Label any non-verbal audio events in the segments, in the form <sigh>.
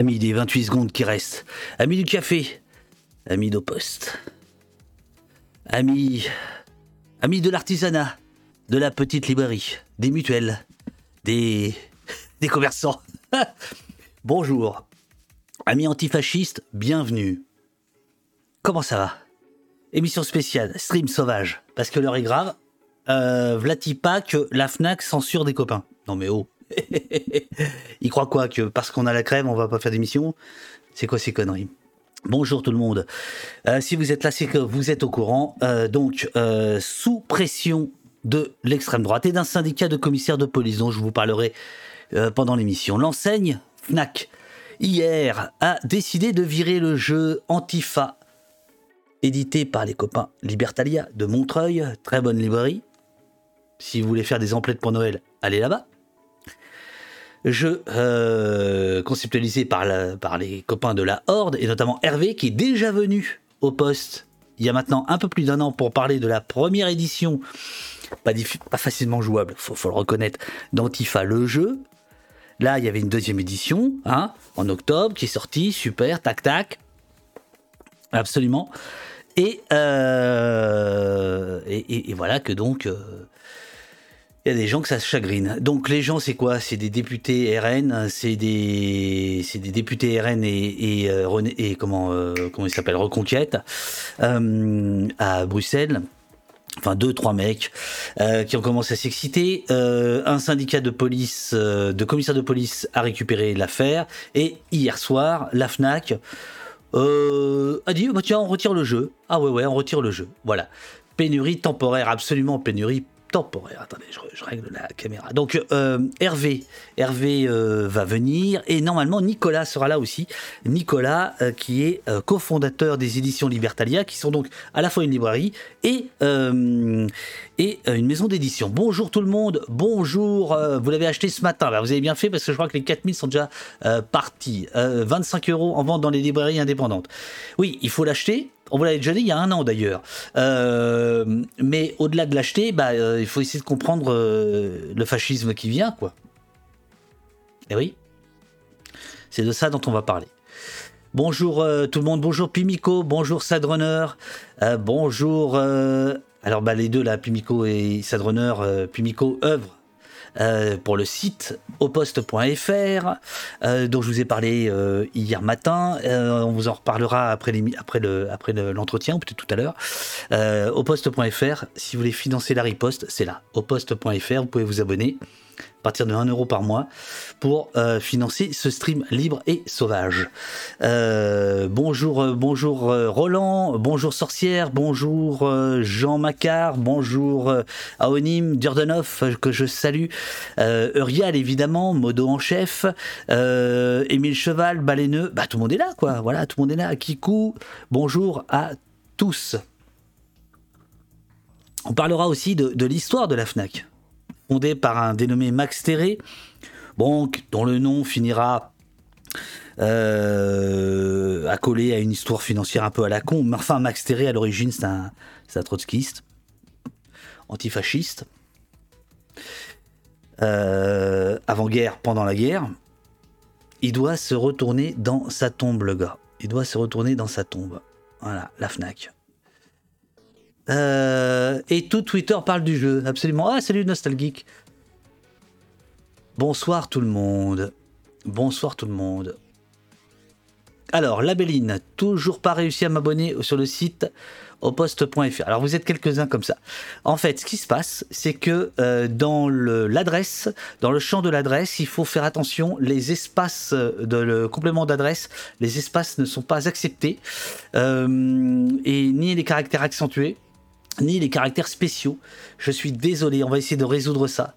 Amis des 28 secondes qui restent. Amis du café. Amis d'au poste. Amis. Amis de l'artisanat. De la petite librairie. Des mutuelles. Des. <laughs> Des commerçants. <laughs> Bonjour. Amis antifascistes, bienvenue. Comment ça va? Émission spéciale, stream sauvage. Parce que l'heure est grave. Euh, Vlati que la Fnac censure des copains. Non mais oh. <laughs> Il croit quoi Que parce qu'on a la crème, on va pas faire d'émission? C'est quoi ces conneries? Bonjour tout le monde. Euh, si vous êtes là, c'est que vous êtes au courant. Euh, donc, euh, sous pression de l'extrême droite et d'un syndicat de commissaires de police dont je vous parlerai pendant l'émission, l'enseigne Fnac, hier, a décidé de virer le jeu Antifa, édité par les copains Libertalia de Montreuil, très bonne librairie. Si vous voulez faire des emplettes pour Noël, allez là-bas jeu euh, conceptualisé par, les copains de la Horde, et notamment Hervé, qui est déjà venu au poste il y a maintenant un peu plus d'un an pour parler de la première édition, pas, pas facilement jouable, faut, faut le reconnaître, d'Antifa le jeu. Là, il y avait une deuxième édition, hein, en octobre, qui est sortie, super, tac tac, absolument. Et, euh, et, voilà que donc euh, il y a des gens que ça se chagrine. Donc les gens, c'est quoi? C'est des députés RN, c'est des, c'est des députés RN et, et, euh, comment, euh, comment il s'appelle Reconquête euh, à Bruxelles. Enfin, deux, trois mecs qui ont commencé à s'exciter. un syndicat de police, de commissaire de police, a récupéré l'affaire. Et hier soir, la Fnac a dit bah, tiens, on retire le jeu. Ah ouais, ouais, on retire le jeu. Voilà. Pénurie temporaire, absolument pénurie temporaire. Attendez, je, règle la caméra. Donc euh, Hervé, Hervé euh, va venir et normalement Nicolas sera là aussi. Nicolas euh, qui est cofondateur des éditions Libertalia, qui sont donc à la fois une librairie et et une maison d'édition. Bonjour tout le monde, bonjour. vous l'avez acheté ce matin, bah, vous avez bien fait parce que je crois que les 4000 sont déjà partis. 25 euros en vente dans les librairies indépendantes. Oui, il faut l'acheter on vous l'avait déjà dit il y a un an d'ailleurs. Euh, mais au-delà de l'acheter, bah, euh, il faut essayer de comprendre euh, le fascisme qui vient, quoi. Et eh oui, c'est de ça dont on va parler. Bonjour tout le monde, bonjour Pimico, bonjour Sadrunner, bonjour. alors bah, les deux là, Pimico et Sadrunner, Pimico œuvre euh, pour le site oposte.fr, euh, dont je vous ai parlé euh, hier matin. on vous en reparlera après l'entretien, le, après ou peut-être tout à l'heure. oposte.fr, si vous voulez financer la riposte, c'est là. oposte.fr, vous pouvez vous abonner à partir de 1 euro par mois pour euh, financer ce stream libre et sauvage. Euh, bonjour, euh, bonjour Roland, bonjour Sorcière, bonjour Jean Macar, bonjour Aonim Durdenov que je salue, Urial évidemment, Modo en chef, Émile Cheval, Baléneux, bah tout le monde est là quoi, voilà, tout le monde est là. Kikou, bonjour à tous. On parlera aussi de l'histoire de la FNAC fondé par un dénommé Max Terré, dont le nom finira euh, à coller à une histoire financière un peu à la con. Mais enfin, Max Terré, à l'origine, c'est un, un, trotskiste, antifasciste. Euh, avant-guerre, pendant la guerre, il doit se retourner dans sa tombe, le gars. Il doit se retourner dans sa tombe. Voilà, la FNAC. Euh, et tout Twitter parle du jeu, absolument. Ah, salut Nostalgeek. Bonsoir tout le monde. Bonsoir tout le monde. Alors, la toujours pas réussi à m'abonner sur le site au poste.fr. Alors vous êtes quelques-uns comme ça. En fait, ce qui se passe, c'est que euh, dans l'adresse, dans le champ de l'adresse, il faut faire attention. Les espaces de le complément d'adresse, les espaces ne sont pas acceptés euh, et ni les caractères accentués ni les caractères spéciaux. Je suis désolé, on va essayer de résoudre ça.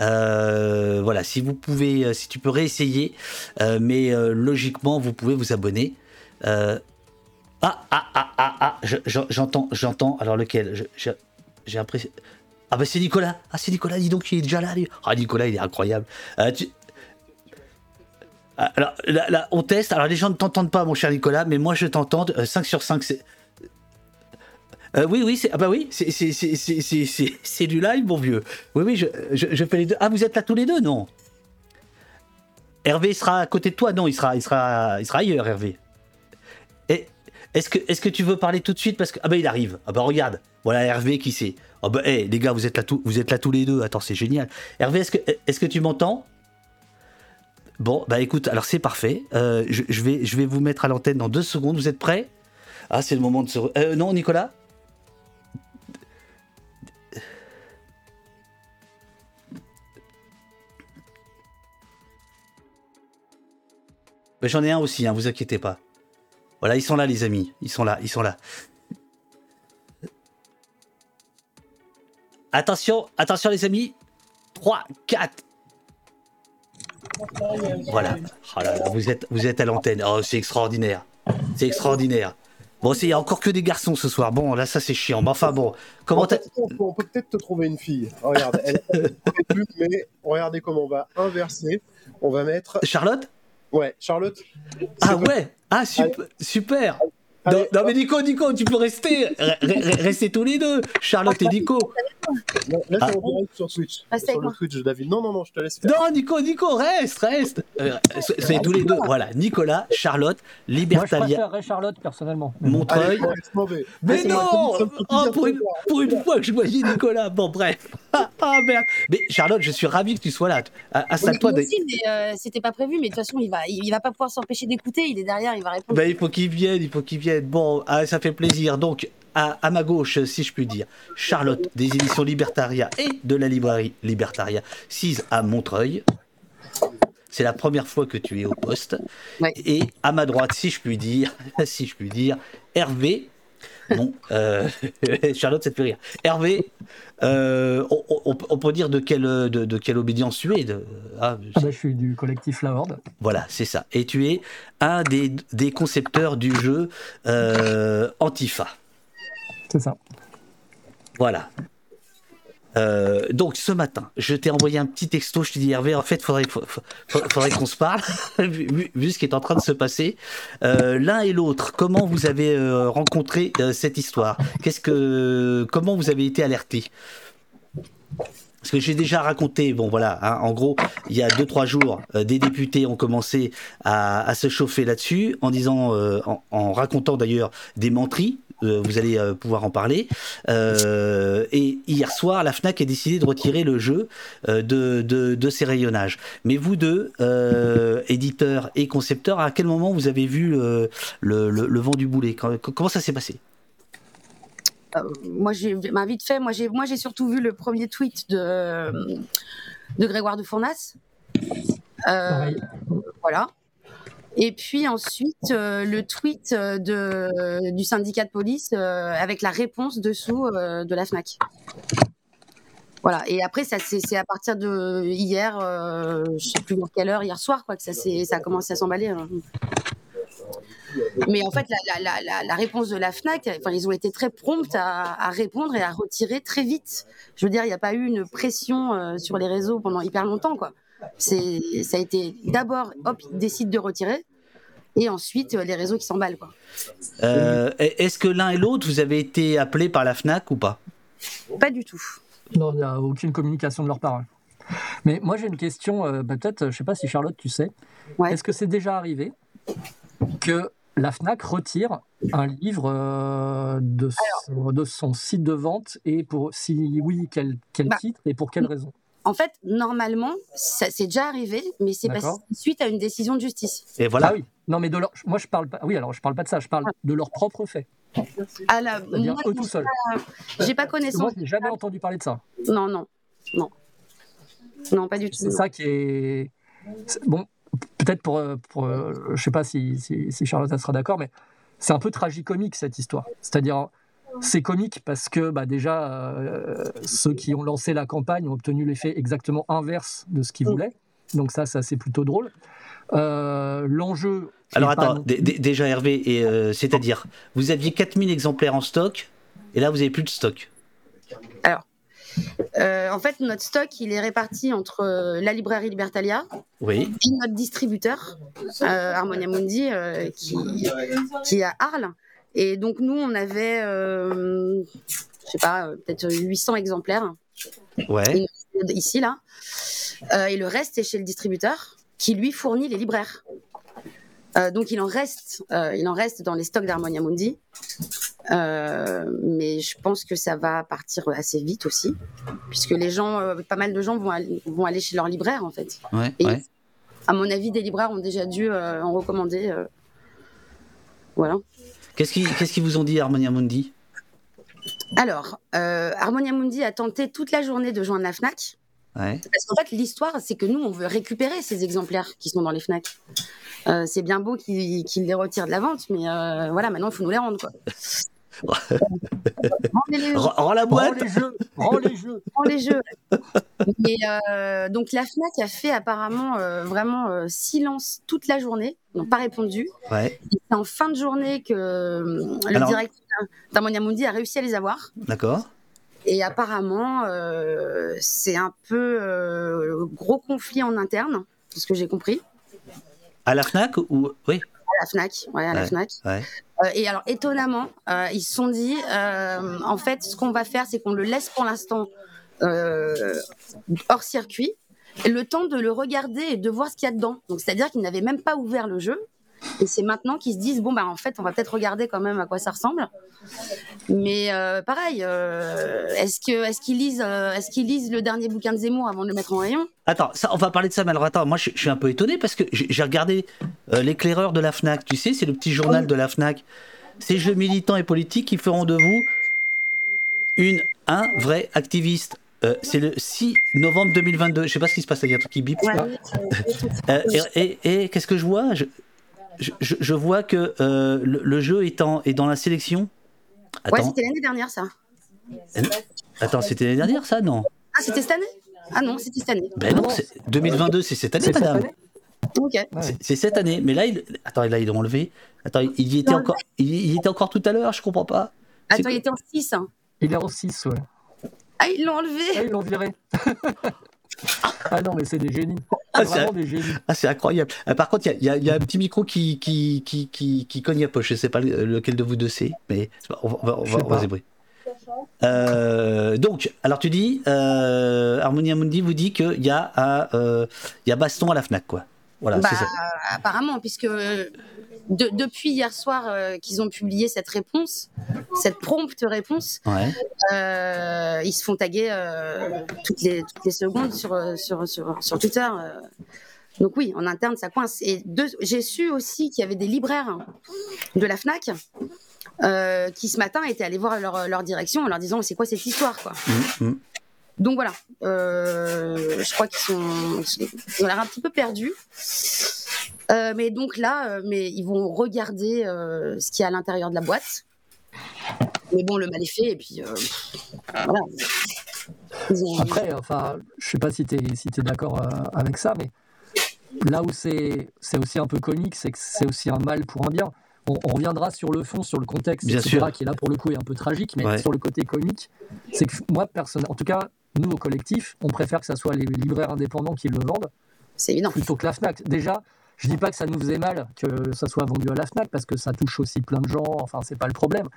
Euh, voilà, si vous pouvez, euh, si tu peux réessayer, euh, mais logiquement, vous pouvez vous abonner. ah, ah, ah, ah, ah, j'entends, j'entends. Alors lequel? J'ai l'impression. Ah bah c'est Nicolas. Ah c'est Nicolas, dis donc, il est déjà là. Ah Nicolas, il est incroyable. Alors là, on teste. Alors les gens ne t'entendent pas, mon cher Nicolas, mais moi je t'entends. 5 sur 5, c'est euh, oui, oui, c'est ah bah oui, c'est du live, mon vieux. Oui, oui, je, fais les deux. Ah, vous êtes là tous les deux, non? Hervé sera à côté de toi Non, il sera, il sera, il ailleurs, Hervé. Est-ce que, tu veux parler tout de suite? Parce que ah bah il arrive. Ah bah regarde, voilà Hervé qui sait. Ah bah hey, les gars, vous êtes là tous, vous êtes là tous les deux. Attends, c'est génial. Hervé, est-ce que, tu m'entends? Bon, bah écoute, alors c'est parfait. Euh, je, je, vais, je vais vous mettre à l'antenne dans deux secondes. Vous êtes prêts? Ah, c'est le moment de se. Euh, non, Nicolas? J'en ai un aussi, hein, vous inquiétez pas. Voilà, ils sont là, les amis. Ils sont là, ils sont là. Attention, attention, les amis. 3, 4. Voilà. Oh là là, vous êtes, vous êtes à l'antenne. Oh, c'est extraordinaire. C'est extraordinaire. Bon, il n'y a encore que des garçons ce soir. Bon, là, ça, c'est chiant. Mais enfin, bon. Comment on, peut peut-être te trouver une fille. Regarde, elle, <laughs> plus, mais regardez comment on va inverser. On va mettre. Charlotte? Ouais, Charlotte. Ah ouais Ah, super, super. Non, mais Nico, Nico, tu peux rester. rester tous les deux. Charlotte et Nico. Là, ah. sur Switch. sur le Twitch, David. Non, non, non, je te laisse faire. Non, Nico, Nico, reste, reste. Euh, c'est tous les deux. Voilà, Nicolas, Charlotte, Libertalia. Moi, je préférerais Charlotte, personnellement. Montreuil. mais non oh, pour, une, pour, une, fois que je voyais Nicolas. Bon, bref. <laughs> Ah, ah, merde. Mais Charlotte, je suis ravi que tu sois là. Installe-toi. Oui, mais euh, c'était pas prévu. Mais de toute façon, il va, il, va pas pouvoir s'empêcher d'écouter. Il est derrière, il va répondre. Ben, il faut qu'il vienne, il faut qu'il vienne. Bon, ah, ça fait plaisir. Donc, à, ma gauche, si je puis dire, Charlotte des éditions Libertaria et de la librairie Libertaria, 6 à Montreuil. C'est la première fois que tu es au poste. Et à ma droite, si je puis dire, <laughs> si je puis dire, Hervé. Bon, euh, <laughs> Charlotte, ça te fait rire. Hervé, euh, on, peut dire de quelle, de, quelle obédience tu es de, ah, ah bah, Je suis du collectif La Horde. Voilà, c'est ça. Et tu es un des, des concepteurs du jeu euh, Antifa. C'est ça. Voilà. Euh, donc ce matin, je t'ai envoyé un petit texto, je t'ai dit Hervé, en fait, faudrait, faudrait, qu'on se parle, <laughs> vu, ce qui est en train de se passer. Euh, l'un et l'autre, comment vous avez euh, rencontré cette histoire? Qu'est-ce que, comment vous avez été alerté? Parce que j'ai déjà raconté, bon voilà, hein, en gros, il y a deux trois jours, des députés ont commencé à, se chauffer là-dessus, en disant, en, racontant d'ailleurs des menteries, vous allez euh, pouvoir en parler. Euh, et hier soir, la FNAC a décidé de retirer le jeu de, de, ses rayonnages. Mais vous deux, éditeurs et concepteurs, à quel moment vous avez vu le, le, vent du boulet? Comment ça s'est passé? Moi, j'ai bah, vite fait. Moi, j'ai moi j'ai surtout vu le premier tweet de de Grégoire de Fournas. voilà. Et puis ensuite, euh, le tweet euh, de, du syndicat de police euh, avec la réponse dessous de la FNAC. Voilà. Et après, ça, c'est, à partir de hier, je sais plus dans quelle heure, hier soir, quoi, que ça, ça a commencé à s'emballer. Hein. Mais en fait, la, réponse de la FNAC, enfin, ils ont été très prompts à, à, répondre et à retirer très vite. Je veux dire, il n'y a pas eu une pression sur les réseaux pendant hyper longtemps. Quoi. C'est, ça a été d'abord, hop, ils décident de retirer et ensuite euh, les réseaux qui s'emballent. Quoi. Euh, est-ce que l'un et l'autre, vous avez été appelés par la FNAC ou pas? Pas du tout. Non, il n'y a aucune communication de leur part. Mais moi j'ai une question, euh, bah, peut-être, je ne sais pas si Charlotte, tu sais, est-ce que c'est déjà arrivé que la FNAC retire un livre de, son, de, son, site de vente et pour si oui, quel, quel bah, titre et pour quelle raison? En fait, normalement, ça c'est déjà arrivé, mais c'est suite à une décision de justice. Et voilà. Ah oui. Non, mais de leur... moi je parle pas. Oui, alors je parle pas de ça. Je parle de leur propre fait. À la... moi, eux tout seuls. J'ai pas connaissance. Moi, j'ai jamais entendu parler de ça. Non, non, non, non, pas du tout. C'est ça qui est bon. Peut-être pour, pour euh, je sais pas si, si, si Charlotte sera d'accord, mais c'est un peu tragicomique cette histoire. C'est-à-dire, c'est comique parce que bah, déjà, euh, ceux qui ont lancé la campagne ont obtenu l'effet exactement inverse de ce qu'ils mm. voulaient. Donc ça, ça c'est plutôt drôle. Euh, l'enjeu... Alors attends, déjà Hervé, euh, c'est-à-dire, vous aviez 4000 exemplaires en stock, et là vous avez plus de stock. Alors, en fait, notre stock, il est réparti entre la librairie Libertalia oui. et notre distributeur, Harmonia Mundi, qui, qui est à Arles. Et donc, nous, on avait, euh, je sais pas, peut-être 800 exemplaires. Ouais. Ici, là. Euh, et le reste est chez le distributeur. qui lui fournit les libraires. Euh, donc il en reste, euh, il en reste dans les stocks d'Harmonia Mundi, mais je pense que ça va partir assez vite aussi, puisque les gens, pas mal de gens vont aller, vont aller chez leur libraire en fait. Ouais, Et ouais. à mon avis, des libraires ont déjà dû en recommander. voilà. Qu'est-ce qu'ils qu'est-ce qu'ils vous ont dit, Harmonia Mundi? Alors, euh, Harmonia Mundi a tenté toute la journée de joindre la Fnac. Ouais. Parce qu'en fait, l'histoire, c'est que nous, on veut récupérer ces exemplaires qui sont dans les Fnac. Euh, c'est bien beau qu'ils les retirent de la vente, mais euh, voilà, maintenant, il faut nous les rendre. Quoi. Rends rends la Rends boîte les jeux, rends les jeux. prends les jeux. Et euh, donc la Fnac a fait apparemment euh, vraiment euh, silence toute la journée, ils n'ont pas répondu. Ouais, Et C'est en fin de journée que euh, le Alors- directeur d'Harmonia Mundi a réussi à les avoir. d'accord. Et apparemment, euh, c'est un peu euh, gros conflit en interne, c'est ce que j'ai compris, À la Fnac ou oui, à la Fnac. Ouais, à la. Fnac. ouais. Euh, et alors, étonnamment, euh, ils se sont dit, euh, en fait, ce qu'on va faire, c'est qu'on le laisse pour l'instant hors circuit, le temps de le regarder et de voir ce qu'il y a dedans. Donc, c'est-à-dire qu'ils n'avaient même pas ouvert le jeu. Et c'est maintenant qu'ils se disent, bon, bah, en fait, on va peut-être regarder quand même à quoi ça ressemble. Mais euh, pareil, euh, est-ce que est-ce qu'ils lisent, euh, est-ce qu'ils lisent le dernier bouquin de Zemmour avant de le mettre en rayon? Attends, ça, on va parler de ça, mais alors attends, moi je, je suis un peu étonné parce que j'ai regardé l'éclaireur de la Fnac, tu sais, c'est le petit journal de la Fnac. Ces jeux militants et politiques qui feront de vous une, un vrai activiste. Euh, c'est le 6 novembre 2022. Je sais pas ce qui se passe, il y a un truc qui bip. Ouais. <laughs> Euh, et et- et qu'est-ce que je vois? Je, je, vois que euh, le, le jeu est, en- est dans la sélection. Ouais, Attends, c'était l'année dernière, ça. attends c'était l'année dernière ça Non? Ah, c'était cette année? Ah non, c'était cette année. Ben non, Non. c'est- 2022 c'est cette année, C'est cette madame. année? Ok. Ouais. C'est- cette année, mais là, il... attends, là, ils l'ont enlevé. Attends, il y était Non, encore, il y était encore tout à l'heure, je comprends pas. Attends, il était en 6. Hein. Il est en 6, ouais. Ah, ils l'ont Ah, enlevé ils l'ont viré. <laughs> ah non, mais c'est des génies. Ah, Vraiment des génies. Ah, c'est incroyable. Euh, par contre, il y a- y, y un petit micro qui, qui, qui, qui, qui cogne à poche. Je sais pas le- lequel de vous deux c'est, mais c'est on va, on va, on on. Euh, donc, alors tu dis, euh, Harmonia Mundi vous dit qu'il y, a à, euh, il y a baston à la Fnac, quoi. Voilà, Bah, c'est ça. apparemment, puisque de- depuis hier soir euh, qu'ils ont publié cette réponse, cette prompte réponse, Ouais. euh, ils se font taguer euh, toutes, les, toutes les secondes sur, sur, sur, sur Twitter. Donc oui, en interne, ça coince. Et j'ai su aussi qu'il y avait des libraires de la FNAC euh, qui, ce matin, étaient allés voir leur, leur direction en leur disant « c'est quoi cette histoire ?» quoi. Mm, mm. Donc voilà, euh, je crois qu'ils sont, ils ont l'air un petit peu perdus. Euh, mais donc là, euh, mais ils vont regarder euh, ce qu'il y a à l'intérieur de la boîte. Mais bon, le mal est fait et puis euh, voilà. Ont- Après, enfin, je sais pas si tu es, si d'accord euh, avec ça, mais là où c'est c'est aussi un peu comique, c'est que c'est aussi un mal pour un bien. On, on reviendra sur le fond, sur le contexte, Bien etc., sûr. qui est là pour le coup est un peu tragique, mais Ouais. sur le côté comique, c'est que moi, personne, en tout cas, nous au collectif, on préfère que ce soit les libraires indépendants qui le vendent C'est évident. plutôt que la Fnac. Déjà, je dis pas que ça nous faisait mal que ça soit vendu à la Fnac parce que ça touche aussi plein de gens. Enfin, c'est pas le problème.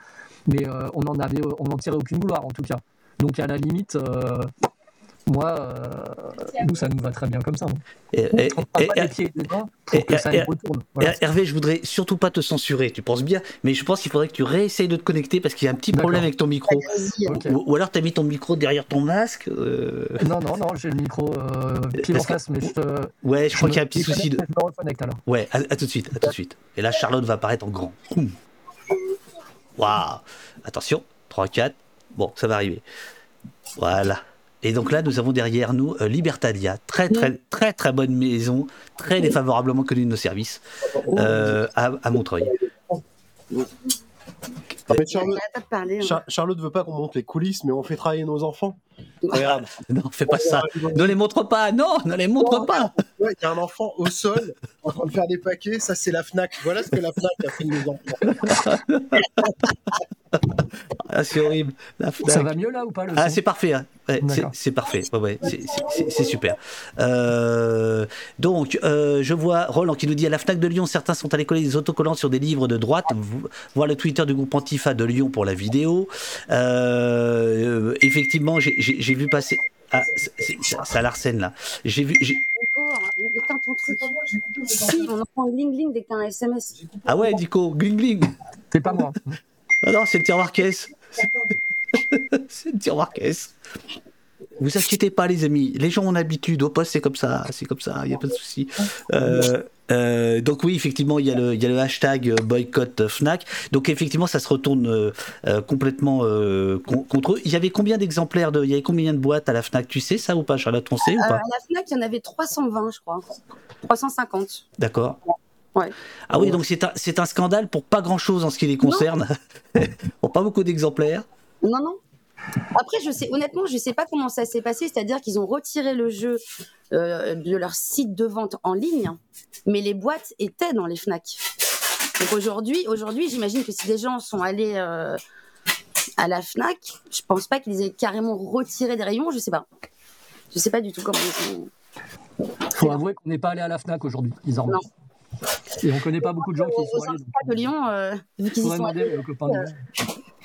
Mais euh, on en tirait aucune gloire en tout cas. Donc à la limite, euh, moi, euh, nous ça nous va très bien comme ça. hein. Et- et- On prend et- pas les pieds et les mains pour et- que ça et- les retourne. Voilà. Hervé, je voudrais surtout pas te censurer, tu penses bien, mais je pense qu'il faudrait que tu réessayes de te connecter parce qu'il y a un petit problème avec ton micro. Ou, ou alors tu as mis ton micro derrière ton masque. euh, Non, non, non, j'ai le micro euh, pile en Parce que- face, mais je te. Ouais, je crois me- qu'il y a un petit souci de. Je me reconnecte alors. Ouais, à, à tout de suite, à tout de suite. Et là, Charlotte va apparaître en grand. Waouh Attention, 3, 4. Bon, ça va arriver. Voilà. Et donc là, nous avons derrière nous euh, Libertalia, très très très très bonne maison, très défavorablement connue de nos services, euh, à, à Montreuil. Charlotte, hein. Char- Charlotte veut pas qu'on monte les coulisses, mais on fait travailler nos enfants. Regarde. Non, fais pas ça. Ne les montre pas. Non, ne les montre pas. Ouais, il y a un enfant au sol en train de faire des paquets. Ça, c'est la Fnac. Voilà ce que la Fnac a fait de nos enfants. <laughs> Ah, c'est horrible. La Fnac. <laughs> Ça va mieux là ou pas le Ah, c'est parfait. hein. Ouais, c'est- parfait. Ouais, ouais, c'est- super. Euh, donc, euh, je vois Roland qui nous dit à la Fnac de Lyon, certains sont allés coller des autocollants sur des livres de droite. Vo- Voir le Twitter du groupe Antifa de Lyon pour la vidéo. Euh, effectivement, j'ai- vu passer. Ah, ça, ça l'arsène là. J'ai vu. hein. Mais éteint ton truc. Si, on entend gling gling dès que t'as un SMS. Ah ouais, Dico, gling gling. C'est pas moi. Ah non, c'est le tiroir caisse. <laughs> c'est le tiroir caisse. Vous inquiétez pas, les amis. Les gens ont l'habitude. Au poste, c'est comme ça. C'est comme ça. Il n'y a pas de souci. Euh, euh, donc oui, effectivement, il y a le, il y a le hashtag euh, boycott Fnac. Donc effectivement, ça se retourne euh, complètement euh, con- contre eux. Il y avait combien d'exemplaires de, il y avait combien de boîtes à la Fnac? Tu sais ça ou pas, Charlotte On sait ou Euh, pas? à la FNAC, il y en avait 320, je crois. 350. D'accord. Ouais. Ah oui, donc c'est un, scandale pour pas grand chose en ce qui les concerne. <laughs> pour pas beaucoup d'exemplaires. Non, non. Après, je sais, honnêtement, je sais pas comment ça s'est passé. C'est-à-dire qu'ils ont retiré le jeu euh, de leur site de vente en ligne, mais les boîtes étaient dans les Fnac. Donc aujourd'hui, aujourd'hui, j'imagine que si des gens sont allés euh, à la Fnac, je pense pas qu'ils aient carrément retiré des rayons. Je sais pas. Je sais pas du tout comment ils ont. faut avouer qu'on n'est pas allé à la Fnac aujourd'hui, désormais. Non. Et on connaît pas beaucoup de gens qui sont allés. de Lyon, euh, vu qu'ils y faudrait sont demander allés. aux copains de Lyon.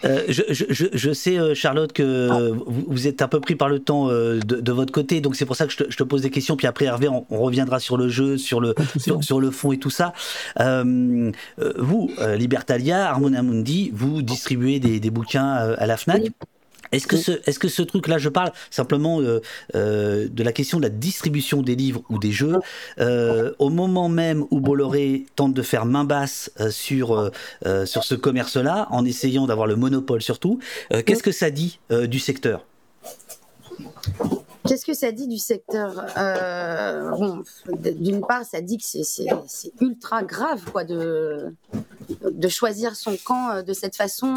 Euh, je, je, je, je sais, euh, Charlotte, que vous, vous êtes un peu pris par le temps euh, de, de votre côté, donc c'est pour ça que je te, je te pose des questions. Puis après, Hervé, on, on reviendra sur le jeu, sur le, sur, sur le fond et tout ça. Euh, vous, euh, Libertalia, Harmonia Mundi, vous distribuez des, des bouquins à la Fnac? Oui. Est-ce que, ce, est-ce que ce truc-là, je parle simplement euh, euh, de la question de la distribution des livres ou des jeux, euh, au moment même où Bolloré tente de faire main basse sur, sur ce commerce-là, en essayant d'avoir le monopole surtout, euh, qu'est-ce que ça dit du secteur? Qu'est-ce que ça dit du secteur? Bon, D'une part, ça dit que c'est- c'est c'est ultra grave quoi, de, de choisir son camp de cette façon.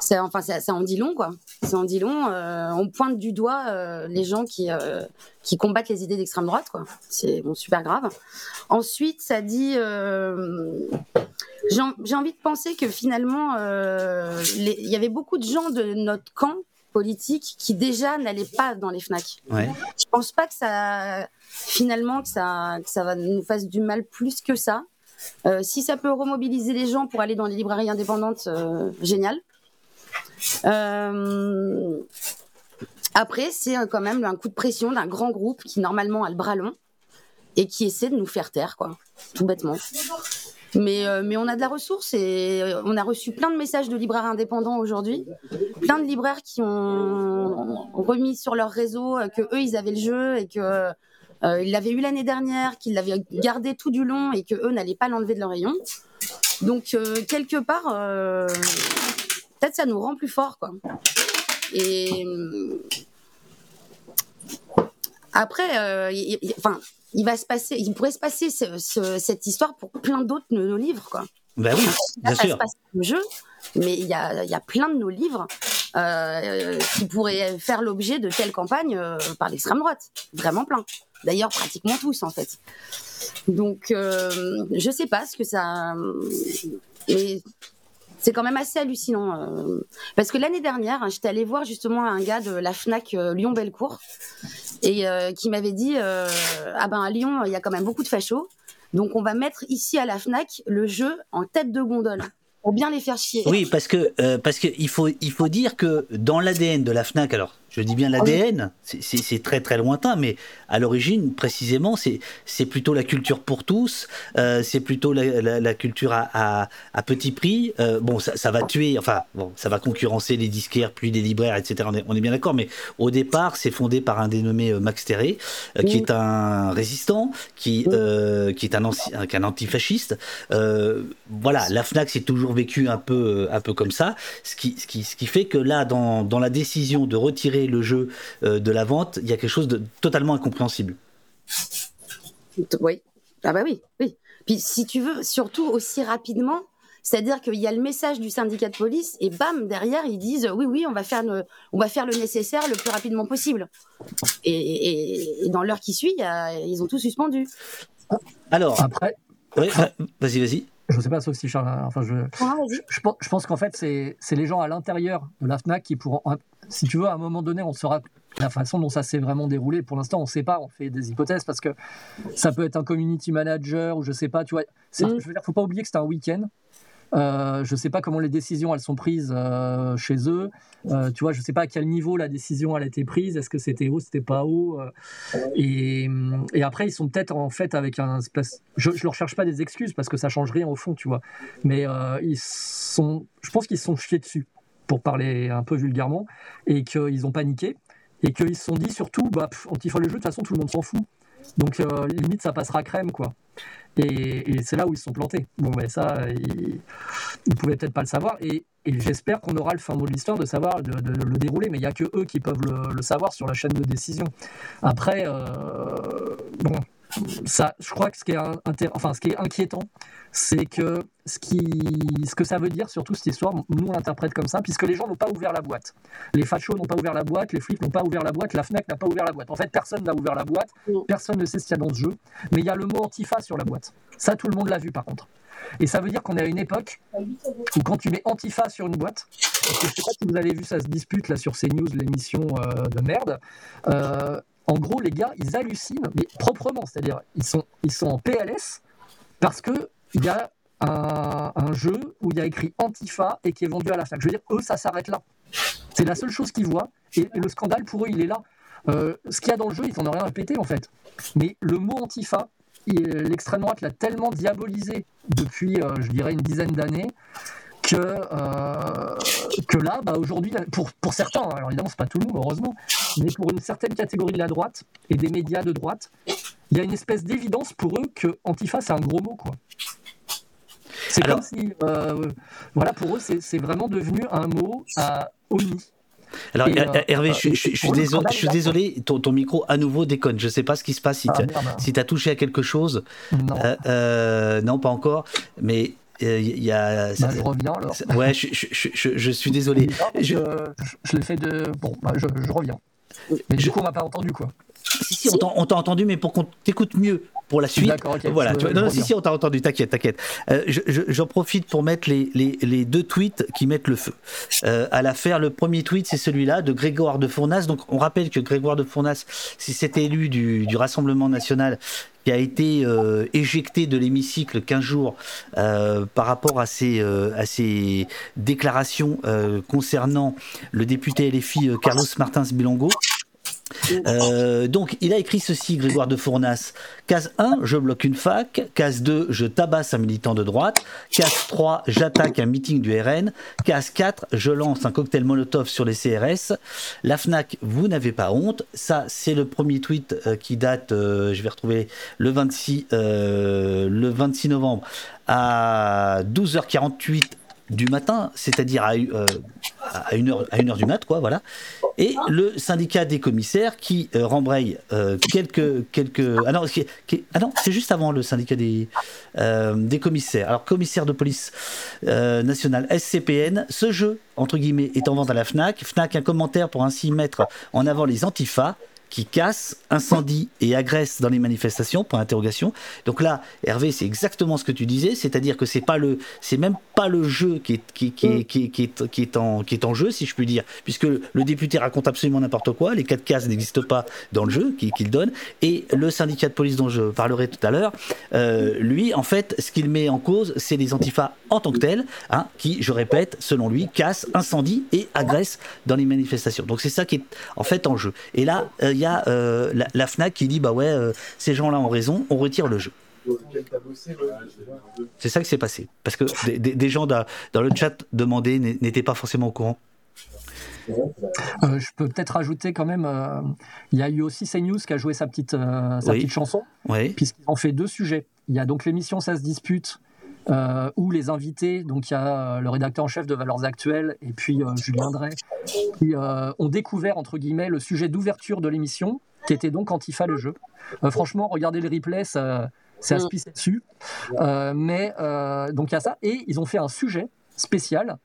C'est- enfin, ça, ça en dit long, quoi. Ça en dit long. euh, on pointe du doigt euh, les gens qui, euh, qui combattent les idées d'extrême droite, quoi. C'est bon, super grave. Ensuite, ça dit. euh, J'ai en- j'ai envie de penser que finalement, euh, il y avait beaucoup de gens de notre camp politique qui déjà n'allaient pas dans les Fnac. ouais. Je pense pas que ça, finalement, que ça, que ça va nous fasse du mal plus que ça. Euh, si ça peut remobiliser les gens pour aller dans les librairies indépendantes, euh, génial. Euh, après, c'est quand même un coup de pression d'un grand groupe qui normalement a le bras long et qui essaie de nous faire taire, quoi, tout bêtement. Mais, euh, mais on a de la ressource et euh, on a reçu plein de messages de libraires indépendants aujourd'hui, plein de libraires qui ont remis sur leur réseau que eux ils avaient le jeu et que ils l'avaient eu l'année dernière, qu'ils l'avaient gardé tout du long et que eux n'allaient pas l'enlever de leur rayon. Donc quelque part, peut-être ça nous rend plus forts quoi. Et euh, après, euh, il- il- enfin, il va se passer, il pourrait se passer ce- ce- cette histoire pour plein d'autres de nos livres quoi. Ben oui, Là, bien ça sûr. se passe le jeu, mais il y a, y a plein de nos livres euh, qui pourraient faire l'objet de telles campagnes euh, par l'extrême droite. Vraiment plein. D'ailleurs, pratiquement tous, en fait. Donc, euh, je sais pas ce que ça. Mais c'est quand même assez hallucinant. euh, parce que l'année dernière, hein, j'étais allée voir justement un gars de la Fnac euh, Lyon-Bellecour et euh, qui m'avait dit Ah ben à Lyon, il y a quand même beaucoup de fachos. Donc on va mettre ici à la Fnac le jeu en tête de gondole pour bien les faire chier. Oui, parce que parce que il faut il faut dire que dans l'ADN de la Fnac, alors je dis bien l'ADN, c'est- très très lointain, mais à l'origine précisément c'est plutôt la culture pour tous, euh, c'est plutôt la, la- la culture à, à, à petit prix. Euh, bon, ça, ça va tuer, enfin bon, ça va concurrencer les disquaires puis les libraires, etc. On est, on est bien d'accord, mais au départ c'est fondé par un dénommé euh, Max Terré, euh, qui est un résistant, qui qui est un, anci- un, antifasciste. Voilà, la Fnac s'est toujours vécu un peu, un peu comme ça, ce qui, ce qui, ce qui fait que là, dans, dans la décision de retirer le jeu euh, de la vente, il y a quelque chose de totalement incompréhensible. Oui. Ah bah oui, oui. Puis si tu veux, surtout aussi rapidement, c'est-à-dire qu'il y a le message du syndicat de police et bam, derrière, ils disent oui, oui, on va faire le, on va faire le nécessaire le plus rapidement possible. Et, et- et dans l'heure qui suit, il y a- ils ont tout suspendu. Alors, Après, ouais, va- vas-y, vas-y. Je sais pas, sauf si Charles. Enfin, je, Ah, vas-y. je, pense- je pense qu'en fait, c'est les gens à l'intérieur de la FNAC qui pourront. Si tu veux, à un moment donné, on saura la façon dont ça s'est vraiment déroulé. Pour l'instant, on ne sait pas, on fait des hypothèses parce que ça peut être un community manager ou je sais pas, tu vois. Mm. Je veux dire, faut pas oublier que c'était un week-end Euh, je ne sais pas comment les décisions elles sont prises euh, chez eux. Euh, tu vois, je ne sais pas à quel niveau la décision a été prise. Est-ce que c'était haut, c'était pas haut et, et, après, ils sont peut-être en fait avec un. Je, ne leur cherche pas des excuses parce que ça change rien au fond, tu vois. Mais ils sont. Je pense qu'ils se sont chiés dessus, pour parler un peu vulgairement, et qu'ils ont paniqué et qu'ils se sont dit surtout, bah, Antifa le jeu, de toute façon, tout le monde s'en fout. Donc limite, ça passera crème, quoi. Et, c'est là où ils se sont plantés. Bon, mais ça, ils ne pouvaient peut-être pas le savoir. Et, j'espère qu'on aura le fin mot de l'histoire de savoir de, le dérouler. Mais il n'y a que eux qui peuvent le, savoir sur la chaîne de décision. Après, euh, bon, ça, je crois que ce qui est, enfin, ce qui est inquiétant, c'est que ce, qui, ce que ça veut dire, surtout cette histoire, nous on l'interprète comme ça, puisque les gens n'ont pas ouvert la boîte. Les fachos n'ont pas ouvert la boîte, les flics n'ont pas ouvert la boîte, la FNAC n'a pas ouvert la boîte. En fait, personne n'a ouvert la boîte, personne ne sait ce qu'il y a dans ce jeu, mais il y a le mot antifa sur la boîte. Ça, tout le monde l'a vu par contre. Et ça veut dire qu'on est à une époque où quand tu mets antifa sur une boîte, je sais pas si vous avez vu, ça se dispute là sur CNews, l'émission euh, de merde. Euh, en gros, les gars, ils hallucinent, mais proprement, c'est-à-dire ils sont, en PLS parce que il y a un, jeu où il y a écrit Antifa et qui est vendu à la FNAC. Je veux dire, eux, ça s'arrête là. C'est la seule chose qu'ils voient. Et, le scandale, pour eux, il est là. Euh, ce qu'il y a dans le jeu, ils n'en ont rien péter, en fait. Mais le mot Antifa, l'extrême droite l'a tellement diabolisé depuis, euh, je dirais, une dizaine d'années que, euh, que là, bah, aujourd'hui, pour, pour certains, hein, alors évidemment, c'est pas tout le monde, heureusement, mais pour une certaine catégorie de la droite et des médias de droite, il y a une espèce d'évidence pour eux que Antifa, c'est un gros mot, quoi. C'est comme si, euh, voilà, pour eux, c'est vraiment devenu un mot à ONI. Alors, euh, Hervé, je, suis désolé, je suis désolé ton, ton, micro à nouveau déconne. Je ne sais pas ce qui se passe si ah, tu as touché à quelque chose. Non. Euh, non, pas encore. Mais il y a. Bah, je reviens alors. Ouais, je, je, je, suis désolé. je, je l'ai fait de. Bon, bah, je, reviens. Mais du coup, on m'a pas entendu, quoi. Si, si, on t'a entendu, mais pour qu'on t'écoute mieux pour la suite. voilà, tu non, si, si, on t'a entendu, t'inquiète, t'inquiète. Euh, J'en profite pour mettre les, les, les, deux tweets qui mettent le feu euh, à l'affaire. Le premier tweet, c'est celui-là de Grégoire de Fournas. Donc, on rappelle que Grégoire de Fournas, si c'était élu du, du Rassemblement national, qui a été euh, éjecté de l'hémicycle 15 jours euh, par rapport à ces, euh, à ces déclarations euh, concernant le député LFI Carlos Martins Bilongo. Euh, donc, il a écrit ceci, Grégoire de Fournas. Case 1, je bloque une fac. Case 2, je tabasse un militant de droite. Case 3, j'attaque un meeting du RN. Case 4, je lance un cocktail Molotov sur les CRS. La FNAC, vous n'avez pas honte. Ça, c'est le premier tweet euh, qui date, euh, je vais retrouver, le 26, le 26 novembre à 12h48 du matin, c'est-à-dire à, euh, à, une heure, à une heure du mat, quoi, voilà. Et le syndicat des commissaires qui euh, rembraye euh, quelques, quelques. Ah non, ah non c'est juste avant le syndicat des, des commissaires. Alors, commissaire de police nationale SCPN, ce jeu, entre guillemets, est en vente à la Fnac. Fnac, un commentaire pour ainsi mettre en avant les antifas qui casse, incendie et agresse dans les manifestations. Point interrogation. Donc là, Hervé, c'est exactement ce que tu disais, c'est-à-dire que c'est pas le, c'est même pas le jeu qui est qui, qui, qui, qui, est, qui est en qui est en jeu, si je puis dire, puisque le député raconte absolument n'importe quoi. Les quatre cases n'existent pas dans le jeu qu'il donne. Et le syndicat de police dont je parlerai tout à l'heure, euh, lui, en fait, ce qu'il met en cause, c'est les antifas en tant que tels, hein, qui, je répète, selon lui, cassent, incendient et agressent dans les manifestations. Donc c'est ça qui est en fait en jeu. Et là, euh, il y a euh, la, FNAC qui dit bah ouais, euh, ces gens-là ont raison, on retire le jeu. C'est ça qui s'est passé. Parce que des, gens dans, le chat demandés n'étaient pas forcément au courant. Euh, je peux peut-être rajouter quand même, il y a eu aussi CNews qui a joué sa petite, sa petite chanson, puisqu'ils ont fait deux sujets. Il y a donc l'émission Ça se dispute, euh, où les invités, donc il y a euh, le rédacteur en chef de Valeurs Actuelles et puis euh, Julien Drey, qui ont découvert entre guillemets le sujet d'ouverture de l'émission, qui était donc Antifa le jeu. franchement, regardez le replay, c'est à se pisser dessus. mais donc il y a ça, et ils ont fait un sujet spécial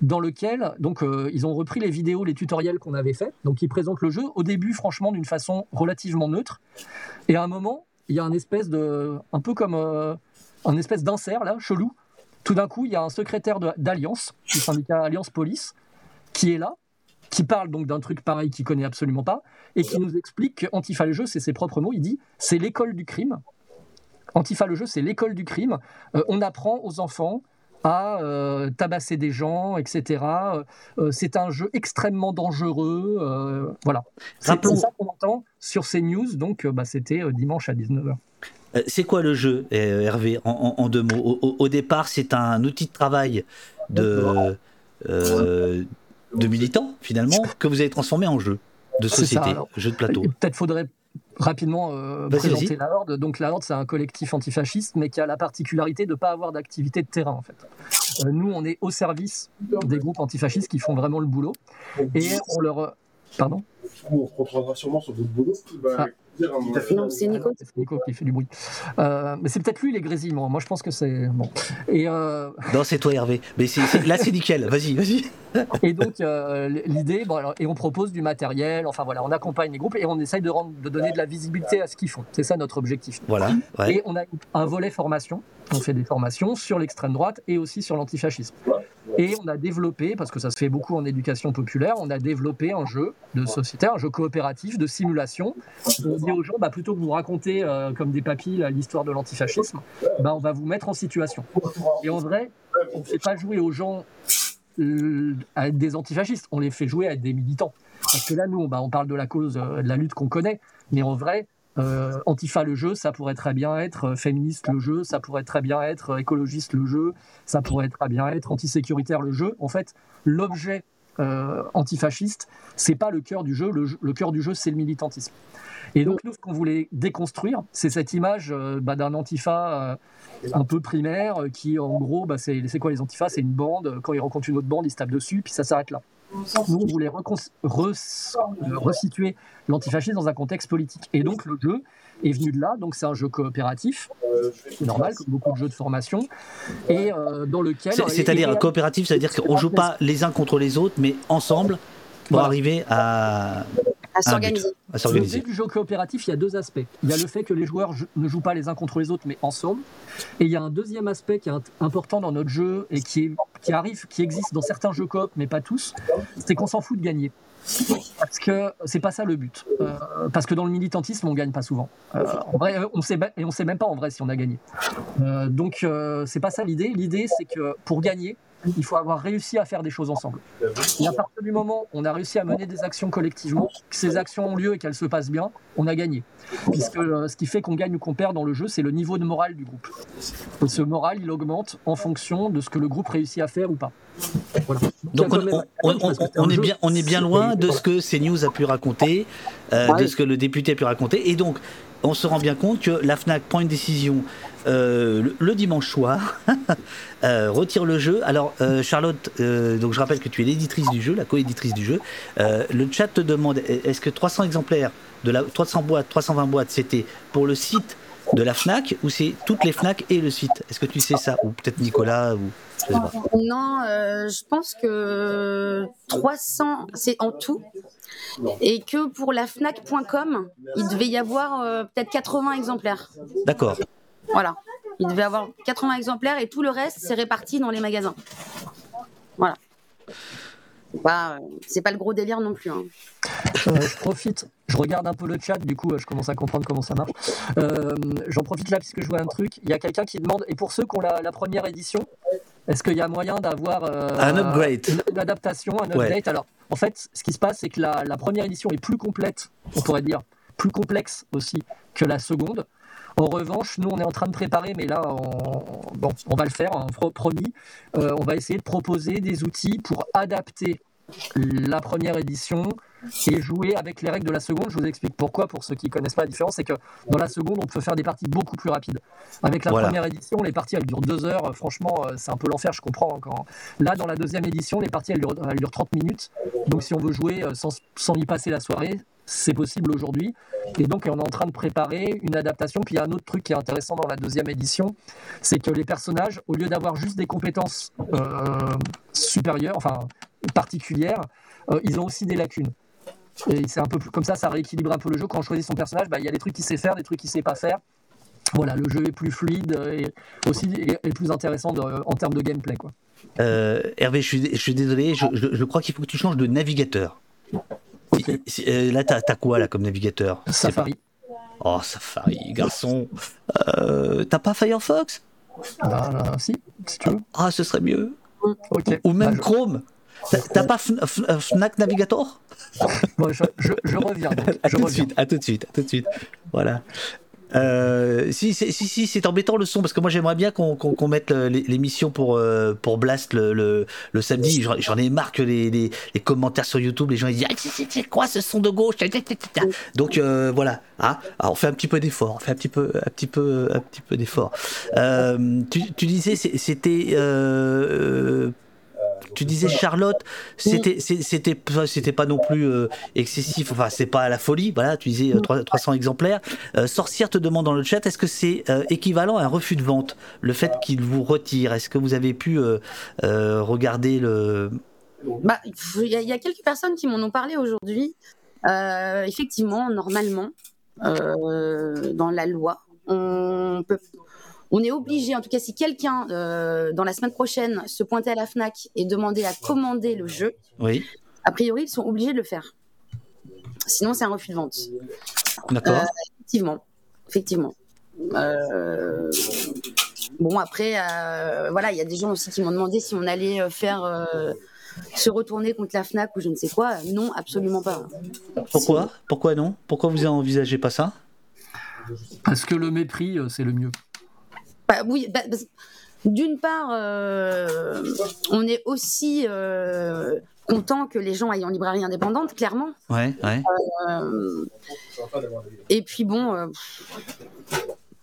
dans lequel donc ils ont repris les vidéos, les tutoriels qu'on avait fait. Donc ils présentent le jeu au début, franchement, d'une façon relativement neutre. Et à un moment, il y a un espèce de, un peu comme un espèce d'insert là, chelou. Tout d'un coup, il y a un secrétaire d'Alliance, du syndicat Alliance Police, qui est là, qui parle donc d'un truc pareil qu'il connaît absolument pas, et qui nous explique qu'Antifa le jeu, c'est ses propres mots. Il dit c'est l'école du crime. Antifa le jeu, c'est l'école du crime. Euh, on apprend aux enfants à euh, tabasser des gens, etc. Euh, c'est un jeu extrêmement dangereux. voilà. C'est ça qu'on entend sur ces news. Donc, bah, c'était dimanche à 19h. Euh, C'est quoi le jeu, euh, Hervé, en, en- en deux mots? Au, départ, c'est un outil de travail de, euh, de militants, finalement, que vous avez transformé en jeu de ça, société, jeu de plateau. Peut-être faudrait rapidement euh, présenter la Horde. Donc la Horde, c'est un collectif antifasciste, mais qui a la particularité de ne pas avoir d'activité de terrain, en fait. Euh, nous, on est au service des groupes antifascistes qui font vraiment le boulot. Et on leur... Pardon? On se retrouvera sûrement sur d'autres boulots. Bah, Ah. Non, c'est Nico. C'est Nico qui fait du bruit. Euh, mais c'est peut-être lui les grésillements. Moi, je pense que c'est bon. Et, euh, <laughs> Non, c'est toi, Hervé. Mais là, c'est nickel. Vas-y, vas-y. <laughs> et donc euh, l'idée, bon, alors, et on propose du matériel. Enfin voilà, on accompagne les groupes et on essaye de rendre, de donner de la visibilité à ce qu'ils font. C'est ça notre objectif. Voilà. ouais. Et on a un volet formation. On fait des formations sur l'extrême droite et aussi sur l'antifascisme. Et on a développé, parce que ça se fait beaucoup en éducation populaire, on a développé un jeu de société, un jeu coopératif de simulation. On dit aux gens, bah, plutôt que vous raconter euh, comme des papilles l'histoire de l'antifascisme, bah, on va vous mettre en situation. Et en vrai, on ne fait pas jouer aux gens euh, à des antifascistes, on les fait jouer à des militants. Parce que là, nous, bah, on parle de la cause, euh, de la lutte qu'on connaît, mais en vrai, euh, Antifa le jeu, ça pourrait très bien être euh, féministe le jeu, ça pourrait très bien être euh, écologiste le jeu, ça pourrait très bien être antisécuritaire le jeu. En fait, l'objet euh, antifasciste, c'est pas le cœur du jeu. Le, cœur du jeu, c'est le militantisme. Et donc nous, ce qu'on voulait déconstruire, c'est cette image bah, d'un antifa un peu primaire qui, en gros, bah, c'est quoi les antifas? C'est une bande. Quand ils rencontrent une autre bande, ils se tapent dessus, puis ça s'arrête là. Nous, on voulait euh, resituer l'antifascisme dans un contexte politique. Et donc le jeu est venu de là. Donc c'est un jeu coopératif, normal, comme beaucoup de jeux de formation, et euh, dans lequel. C'est- C'est-à-dire coopératif, c'est-à-dire qu'on joue pas les uns contre les autres, mais ensemble pour Voilà. arriver à, À s'organiser. à Le s'organiser. jeu du jeu coopératif, il y a deux aspects. Il y a le fait que les joueurs jou- ne jouent pas les uns contre les autres, mais ensemble. Et il y a un deuxième aspect qui est important dans notre jeu et qui, est- qui arrive, qui existe dans certains jeux coop, mais pas tous, c'est qu'on s'en fout de gagner. Parce que c'est pas ça le but. Euh, parce que dans le militantisme, on gagne pas souvent. Euh, en vrai, on sait et on sait même pas en vrai si on a gagné. Euh, donc euh, c'est pas ça l'idée. L'idée c'est que pour gagner, il faut avoir réussi à faire des choses ensemble. Et à partir du moment où on a réussi à mener des actions collectivement, que ces actions ont lieu et qu'elles se passent bien, on a gagné. Puisque euh, ce qui fait qu'on gagne ou qu'on perd dans le jeu, c'est le niveau de morale du groupe. Et ce moral, il augmente en fonction de ce que le groupe réussit à faire ou pas. Voilà. Donc on, est jeu- bien, on est bien loin de ce que CNews a pu raconter, euh, de ce que le député a pu raconter. Et donc, on se rend bien compte que la FNAC prend une décision euh, le, le dimanche soir, <laughs> euh, retire le jeu. Alors, euh, Charlotte, donc je rappelle que tu es l'éditrice du jeu, la co-éditrice du jeu. Le chat te demande est-ce que 300 exemplaires de la 300 boîtes, 320 boîtes, c'était pour le site de la FNAC ou c'est toutes les FNAC et le site? Est-ce que tu sais ça? Ou peut-être Nicolas ou je sais pas. Non, je pense que 300, c'est en tout. Et que pour la Fnac.com, il devait y avoir peut-être 80 exemplaires. D'accord. Voilà. Il devait avoir 80 exemplaires et tout le reste, c'est réparti dans les magasins. Voilà. C'est pas, euh, c'est pas le gros délire non plus. hein. Euh, je profite, je regarde un peu le chat, du coup euh, je commence à comprendre comment ça marche. Euh, J'en profite là puisque je vois un truc. Il y a quelqu'un qui demande, et pour ceux qui ont la, la première édition, est-ce qu'il y a moyen d'avoir euh, Un upgrade. une, une adaptation, un Ouais. update? Alors en fait, ce qui se passe, c'est que la, la première édition est plus complète, on pourrait dire, plus complexe aussi que la seconde. En revanche, nous, on est en train de préparer, mais là, on, bon, on va le faire, hein, pro- promis. Euh, on va essayer de proposer des outils pour adapter la première édition et jouer avec les règles de la seconde. Je vous explique pourquoi, pour ceux qui connaissent pas la différence, c'est que dans la seconde, on peut faire des parties beaucoup plus rapides. Avec la Voilà. première édition, les parties, elles durent deux heures. Franchement, euh, c'est un peu l'enfer, je comprends. hein, quand- Là, dans la deuxième édition, les parties, elles durent, elles durent 30 minutes. Donc, si on veut jouer euh, sans, sans y passer la soirée, c'est possible aujourd'hui. Et donc, on est en train de préparer une adaptation. Puis, il y a un autre truc qui est intéressant dans la deuxième édition, c'est que les personnages, au lieu d'avoir juste des compétences euh, supérieures, enfin particulières, euh, ils ont aussi des lacunes. Et c'est un peu comme ça, ça rééquilibre un peu le jeu. Quand on choisit son personnage, bah, il y a des trucs qu'il sait faire, des trucs qu'il sait pas faire. Voilà, le jeu est plus fluide et aussi et plus intéressant en termes de gameplay. Quoi. Euh, Hervé, je suis, désolé, je crois qu'il faut que tu changes de navigateur. Euh, là, t'as quoi là comme navigateur? Safari. Oh, Safari, garçon. Euh, t'as pas Firefox? Bah, euh, si, si tu veux. Ah, ce serait mieux. Ou même Bah, je- Chrome. T'as- pas Fn- Fn- Fnac Navigator? Bon, je, je- je reviens. donc. <laughs> À tout de suite, à tout de suite, à tout de suite. Voilà. Euh, si, si, si, c'est embêtant le son parce que moi j'aimerais bien qu'on mette l'émission pour, euh, pour Blast le, le, samedi. J'en ai marre que les, les, commentaires sur YouTube, les gens ils disent ah, c'est- quoi ce son de gauche? Donc euh, voilà, ah, alors, on fait un petit peu d'effort, on fait un petit peu, un petit peu, un petit peu d'effort. Tu, disais c'était tu disais Charlotte, c'était pas- c'était pas non plus euh, excessif, enfin c'est pas à la folie, voilà, tu disais euh, trois- 300 exemplaires. Euh, Sorcière te demande dans le chat, est-ce que c'est euh, équivalent à un refus de vente, le fait qu'il vous retire? Est-ce que vous avez pu euh, euh, regarder le Bah, il y, a- il y a quelques personnes qui m'en ont parlé aujourd'hui. Euh, effectivement, normalement, euh, dans la loi, on peut, on est obligé, en tout cas, si quelqu'un euh, dans la semaine prochaine se pointait à la Fnac et demandait à commander le jeu, Oui, a priori, ils sont obligés de le faire. Sinon, c'est un refus de vente. d'accord. Effectivement, effectivement. Euh, Bon, après, euh, voilà, il y a des gens aussi qui m'ont demandé si on allait euh, faire euh, se retourner contre la Fnac ou je ne sais quoi. Non, absolument pas. Pourquoi? Pourquoi non? Pourquoi vous envisagez pas ça? Parce que le mépris, euh, c'est le mieux. Bah, oui, bah, d'une part, euh, on est aussi euh, content que les gens aillent en librairie indépendante, clairement. Ouais, ouais. Euh, et puis bon,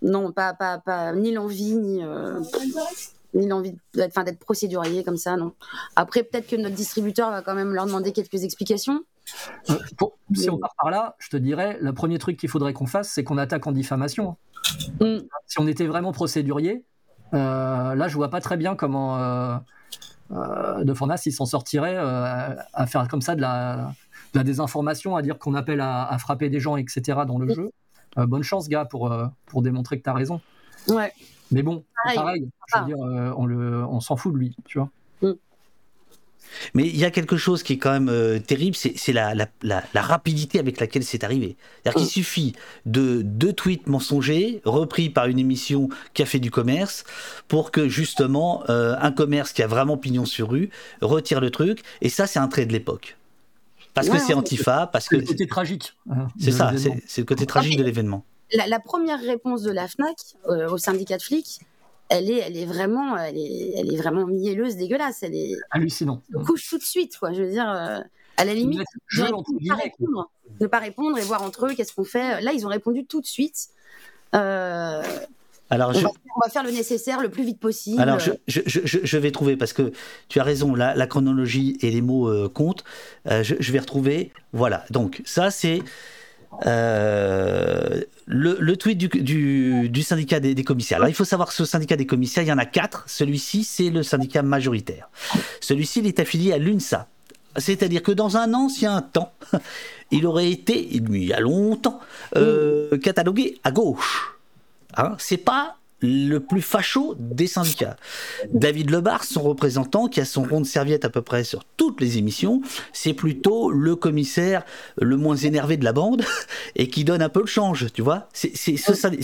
non, pas, pas, pas, ni l'envie, ni, ni l'envie d'être, d'être procédurier comme ça, non. Après, peut-être que notre distributeur va quand même leur demander quelques explications. Euh, pour- si on part par là, je te dirais, le premier truc qu'il faudrait qu'on fasse, c'est qu'on attaque en diffamation. Mm. Si on était vraiment procédurier, euh, là, je vois pas très bien comment euh, euh, De Fornas il s'en sortirait à, faire comme ça de la, de la désinformation, à dire qu'on appelle à, à frapper des gens, etc. dans le Mm. jeu. Bonne chance, gars, pour, pour démontrer que tu as raison. Ouais. Mais bon, Pareil. pareil, je veux Ah. dire, on, s'en fout de lui, tu vois. Mais il y a quelque chose qui est quand même euh, terrible, c'est c'est la, la, la, la rapidité avec laquelle c'est arrivé. C'est-à-dire qu'il Mm. suffit de deux tweets mensongers repris par une émission qui a fait du commerce pour que justement euh, un commerce qui a vraiment pignon sur rue retire le truc. Et ça, c'est un trait de l'époque. Parce que c'est antifa, parce C'est que le côté tragique. hein, c'est ça, c'est c'est le côté tragique de l'événement. La, la première réponse de la Fnac euh, au syndicat de flics, elle est, elle est vraiment, elle est, elle est vraiment mielleuse, dégueulasse. Elle est hallucinant. elle couche tout de suite, quoi. Je veux dire, euh, à la limite, pu ne pas répondre, ne pas répondre et voir entre eux qu'est-ce qu'on fait. Là, ils ont répondu tout de suite. Euh, Alors, on, je, va, on va faire le nécessaire le plus vite possible. Alors, je, je, je, je- je vais trouver, parce que tu as raison, la, la chronologie et les mots euh, comptent. Euh, je, je vais retrouver. Voilà, donc ça, c'est euh, le, le tweet du, du, du syndicat des, des commissaires. Alors, il faut savoir que ce syndicat des commissaires, il y en a quatre. Celui-ci, c'est le syndicat majoritaire. Celui-ci, il est affilié à l'UNSA. C'est-à-dire que dans un ancien temps, <laughs> il aurait été, il y a longtemps, euh, catalogué à gauche. Hein, c'est pas le plus facho des syndicats. David Lebar, son représentant, qui a son rond de serviette à peu près sur toutes les émissions, c'est plutôt le commissaire le moins énervé de la bande <laughs> et qui donne un peu le change, tu vois. C'est c'est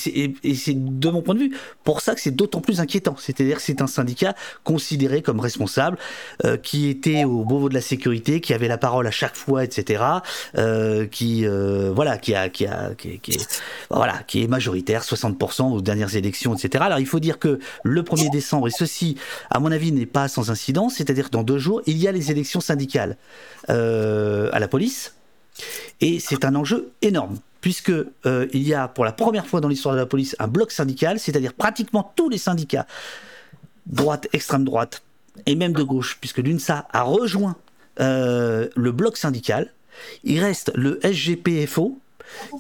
et et c'est de mon point de vue pour ça que c'est d'autant plus inquiétant. C'est-à-dire que c'est un syndicat considéré comme responsable, euh, qui était au Beauvau de la sécurité, qui avait la parole à chaque fois, etc. euh, qui euh, voilà, qui a qui a qui, est- qui est voilà, qui est majoritaire, 60% aux dernières élections, etc. Alors il faut dire que le 1er décembre, et ceci, à mon avis, n'est pas sans incidence, c'est-à-dire dans deux jours, il y a les élections syndicales euh, à la police, et c'est un enjeu énorme. Puisque euh, il y a pour la première fois dans l'histoire de la police un bloc syndical, c'est-à-dire pratiquement tous les syndicats, droite, extrême droite, et même de gauche, puisque l'UNSA a rejoint euh, le bloc syndical. Il reste le SGPFO,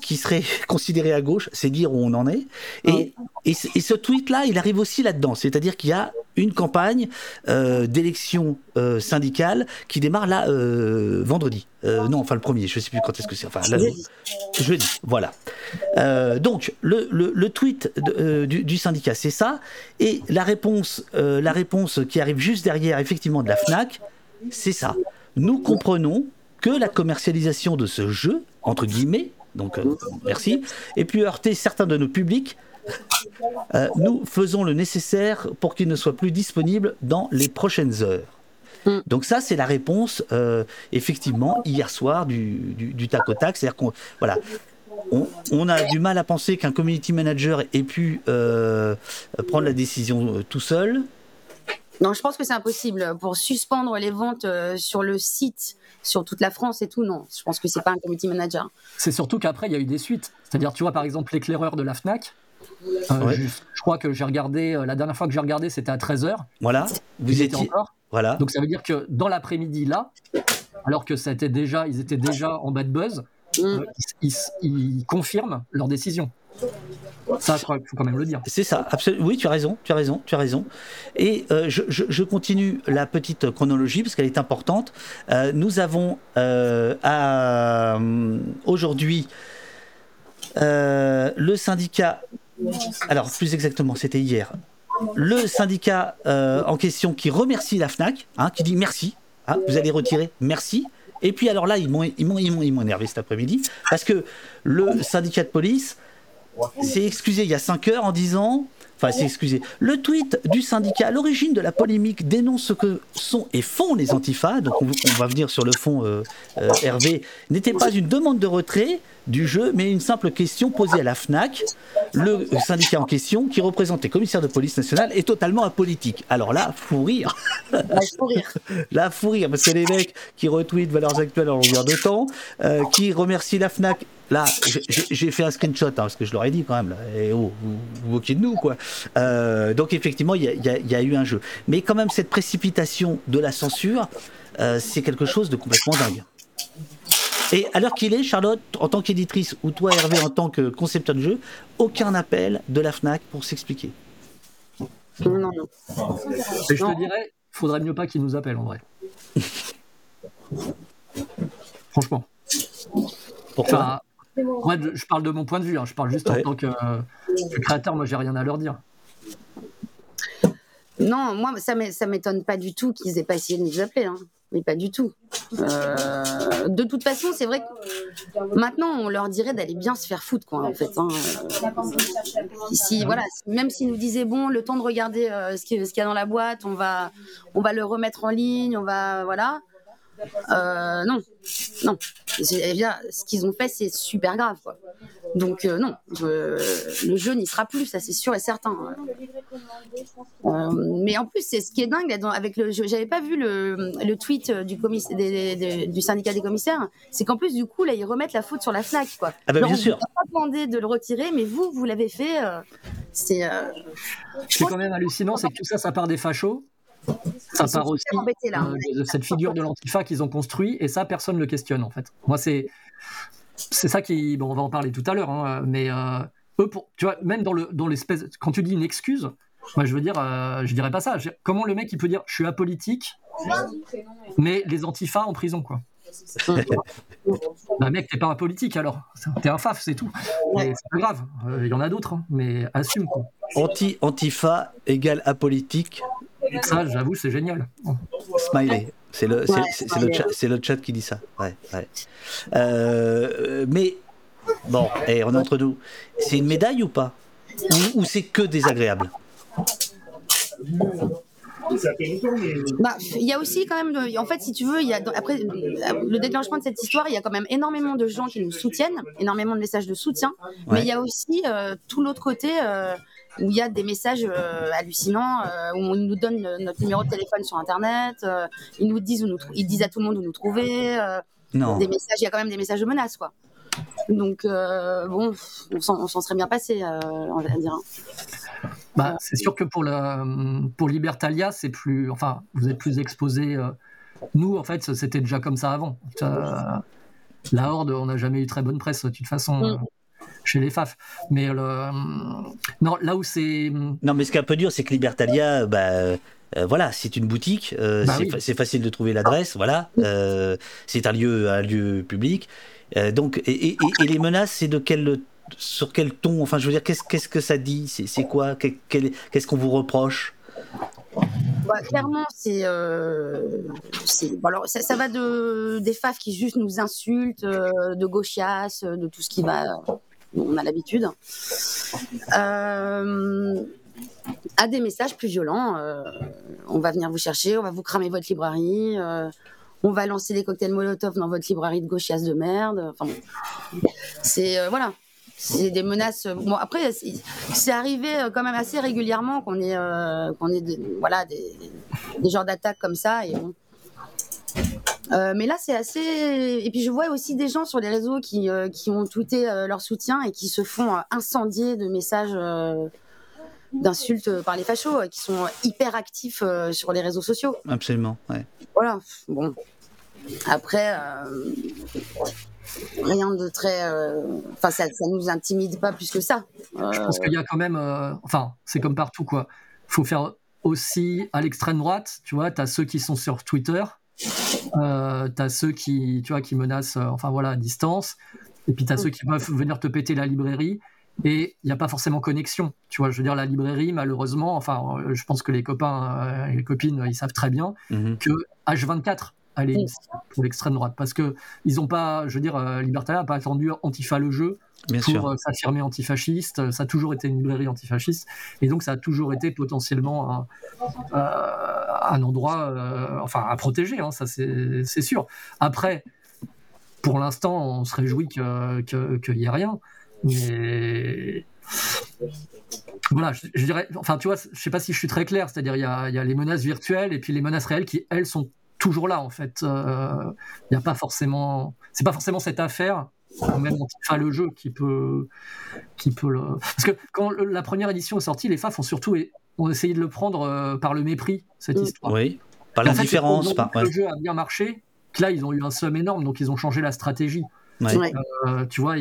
qui serait <laughs> considéré à gauche, c'est dire où on en est. Et, et, ce- et ce tweet-là, il arrive aussi là-dedans. C'est-à-dire qu'il y a une campagne euh, d'élection euh, syndicale qui démarre là euh, vendredi. Euh, non, enfin le premier, je ne sais plus quand est-ce que c'est. Enfin, là, Jeudi. jeudi, voilà. Donc, le, le- le tweet de- du, du syndicat, c'est ça. Et la réponse, la réponse qui arrive juste derrière, effectivement, de la FNAC, c'est ça. Nous comprenons que la commercialisation de ce jeu, entre guillemets, donc euh, merci, et puis heurter certains de nos publics Euh, nous faisons le nécessaire pour qu'il ne soit plus disponible dans les prochaines heures. Mm. Donc ça, c'est la réponse, euh, effectivement, hier soir du, du, du tac au tac. C'est-à-dire qu'on voilà, on, on a du mal à penser qu'un community manager ait pu prendre la décision tout seul. Non, je pense que c'est impossible. Pour suspendre les ventes euh, sur le site, sur toute la France et tout, non. Je pense que c'est pas un community manager. C'est surtout qu'après, il y a eu des suites. C'est-à-dire, tu vois, par exemple, l'éclaireur de la Fnac. euh, Ouais. je, je crois que j'ai regardé, euh, la dernière fois que j'ai regardé, c'était à 13h. Voilà, vous Ils étaient étiez. encore? Voilà. Donc ça veut dire que dans l'après-midi, là, alors que ça était déjà, ils étaient déjà en bad buzz, Mm. euh, ils, ils- ils confirment leur décision. Ça, je crois qu'il faut quand même le dire. C'est ça, absolument. Oui, tu as raison, tu as raison, tu as raison. Et euh, je, continue la petite chronologie parce qu'elle est importante. Euh, nous avons euh, aujourd'hui le syndicat. Alors, plus exactement, c'était hier. Le syndicat en question qui remercie la Fnac, hein, qui dit merci. hein, vous allez retirer, merci. Et puis alors là, ils m'ont- ils m'ont énervé cet après-midi parce que le syndicat de police s'est excusé il y a 5 heures en disant, enfin s'est excusé, le tweet du syndicat à l'origine de la polémique dénonce ce que sont et font les antifas, donc on, on va venir sur le fond euh, euh, Hervé, n'était pas une demande de retrait du jeu, mais une simple question posée à la FNAC. Le syndicat en question, qui représente les commissaires de police nationale, est totalement apolitique. Alors là, fou rire. Je peux rire. <laughs> Là, fou rire, parce que les mecs qui retweetent valeurs actuelles en longueur de temps, euh, qui remercient la FNAC. Là, j'ai- fait un screenshot, hein, parce que je leur ai dit quand même, là, et oh, vous vous moquez de nous, quoi. Euh, donc, effectivement, il y a, il y a- il y a eu un jeu. Mais quand même, cette précipitation de la censure, euh, c'est quelque chose de complètement dingue. Et à l'heure qu'il est, Charlotte, en tant qu'éditrice, ou toi, Hervé, en tant que concepteur de jeu, aucun appel de la FNAC pour s'expliquer. Non, non, non. Et je Non. te dirais, faudrait mieux pas qu'ils nous appellent en vrai. <laughs> Franchement. Pourquoi? Enfin, moi, je je parle de mon point de vue. hein. Je parle juste Ouais. en tant que, euh, que créateur. Moi, j'ai rien à leur dire. Non, moi, ça m'é- ça m'étonne pas du tout qu'ils aient pas essayé de nous appeler. hein. Mais pas du tout. Euh, de toute façon, c'est vrai que maintenant, on leur dirait d'aller bien se faire foutre, quoi, en fait. hein. Si, voilà, même s'ils nous disaient, bon, le temps de regarder euh, ce qu'il ce qu'il y a dans la boîte, on va, on va le remettre en ligne, on va. Voilà. Euh, non, non. C'est- eh bien, ce qu'ils ont fait, c'est super grave, quoi. Donc, euh, non, je- le jeu n'y sera plus, ça c'est sûr et certain. Euh, mais en plus, c'est ce qui est dingue là, dans- avec le. je- J'avais pas vu le, le tweet du, des- des- du syndicat des commissaires. C'est qu'en plus, du coup, là, ils remettent la faute sur la Fnac, quoi. Ah bah, bien on sûr. pas demandé de le retirer, mais vous, vous l'avez fait. euh, c'est. euh, Ce qui est quand même hallucinant, c'est que tout ça, ça part des fachos. Ça part aussi super embêtés, là. euh, de cette figure de l'antifa qu'ils ont construit, et ça, personne ne le questionne en fait. Moi, c'est c'est ça qui. Bon, on va en parler tout à l'heure, hein, mais euh, eux, pour, tu vois, même dans le dans l'espèce, quand tu dis une excuse, moi, je veux dire, euh, je dirais pas ça. Je- Comment le mec il peut dire, je suis apolitique, mais les antifas en prison, quoi. <laughs> Bah, mec, t'es pas un politique alors. T'es un faf, c'est tout. Mais c'est pas grave. Euh, Il y en a d'autres, hein, mais assume. Quoi. Anti, antifa égale apolitique, Ça, j'avoue, c'est génial. smiley. C'est le, Ouais, le, le chat qui dit ça. Ouais, ouais. Euh, mais bon, et on est entre nous. C'est une médaille ou pas? Ou, ou c'est que désagréable? Bah, il y a aussi quand même, de- en fait, si tu veux, il y a après le déclenchement de cette histoire, il y a quand même énormément de gens qui nous soutiennent, énormément de messages de soutien, mais il y a aussi euh, tout l'autre côté euh, où il y a des messages euh, hallucinants, euh, où on nous donne euh, notre numéro de téléphone sur Internet, euh, ils nous disent où nous, ils disent à tout le monde où nous trouver, euh, Non. des messages, il y a quand même des messages de menaces, quoi. Donc euh, bon, on s'en serait bien passé, euh, on va dire. Bah, c'est sûr que pour, le, pour Libertalia, c'est plus. Enfin, vous êtes plus exposé. euh. Nous, en fait, c'était déjà comme ça avant. Euh, la Horde, on n'a jamais eu très bonne presse, de toute façon, Mm. Euh, chez les FAF. Mais le, non, là où c'est. Non, mais ce qu'un peu dur, c'est que Libertalia, bah, euh, voilà, c'est une boutique, euh, Bah c'est oui. fa- c'est facile de trouver l'adresse, voilà, euh, c'est un lieu, un lieu public. Euh, donc, et, et- et les menaces, c'est de quel, sur quel ton? Enfin, je veux dire, qu'est-ce qu'est-ce que ça dit? C'est c'est quoi? Qu'est-ce qu'on vous reproche? Bah, clairement, c'est, euh, c'est- bon, alors ça, ça va de des faf qui juste nous insultent, euh, de gauchias, euh, de tout ce qui va, on a l'habitude, euh, à des messages plus violents. Euh, on va venir vous chercher, on va vous cramer votre librairie, euh, on va lancer des cocktails Molotov dans votre librairie de gauchias de merde. Enfin, c'est euh, voilà, c'est des menaces. Bon après, c'est arrivé quand même assez régulièrement qu'on ait qu'on ait voilà des, des genres d'attaques comme ça et bon. Euh, mais là, c'est assez. Et puis, je vois aussi des gens sur les réseaux qui, euh, qui ont tweeté euh, leur soutien et qui se font incendier de messages d'insultes par les fachos, qui sont hyper actifs sur les réseaux sociaux. Absolument, ouais. Voilà. Bon. Après, rien de très. Enfin, ça, ça nous intimide pas plus que ça. Je pense qu'il y a quand même. Enfin, c'est comme partout, quoi. Faut faire aussi à l'extrême droite, tu vois, tu as ceux qui sont sur Twitter euh, t'as ceux qui, tu vois, qui menacent, euh, enfin voilà, à distance. Et puis t'as ceux qui peuvent venir te péter la librairie. Et il n'y a pas forcément connexion. Tu vois, je veux dire, la librairie, malheureusement, enfin, euh, je pense que les copains et les copines, ils savent très bien mhm. que H24 allez pour l'extrême droite parce que ils ont pas, je veux dire, Libertalia n'a pas attendu Antifa le jeu pour s'affirmer antifasciste. Ça a toujours été une librairie antifasciste et donc ça a toujours été potentiellement un, un endroit, euh, enfin à protéger, hein, ça c'est sûr. Après, pour l'instant, on se réjouit qu'il n'y ait rien, mais voilà, je, dirais, enfin tu vois, je sais pas si je suis très clair, c'est-à-dire il y a, les menaces virtuelles et puis les menaces réelles qui elles sont toujours là en fait. Euh, il n'y a pas forcément, c'est pas forcément cette affaire même enfin, le jeu qui peut, qui peut le... Parce que quand la première édition est sortie, les FAF ont surtout ont essayé de le prendre euh, par le mépris, cette mm. histoire. Oui, par l'indifférence. Par... Le jeu a bien marché, que là, ils ont eu un somme énorme, donc ils ont changé la stratégie. Euh, tu vois,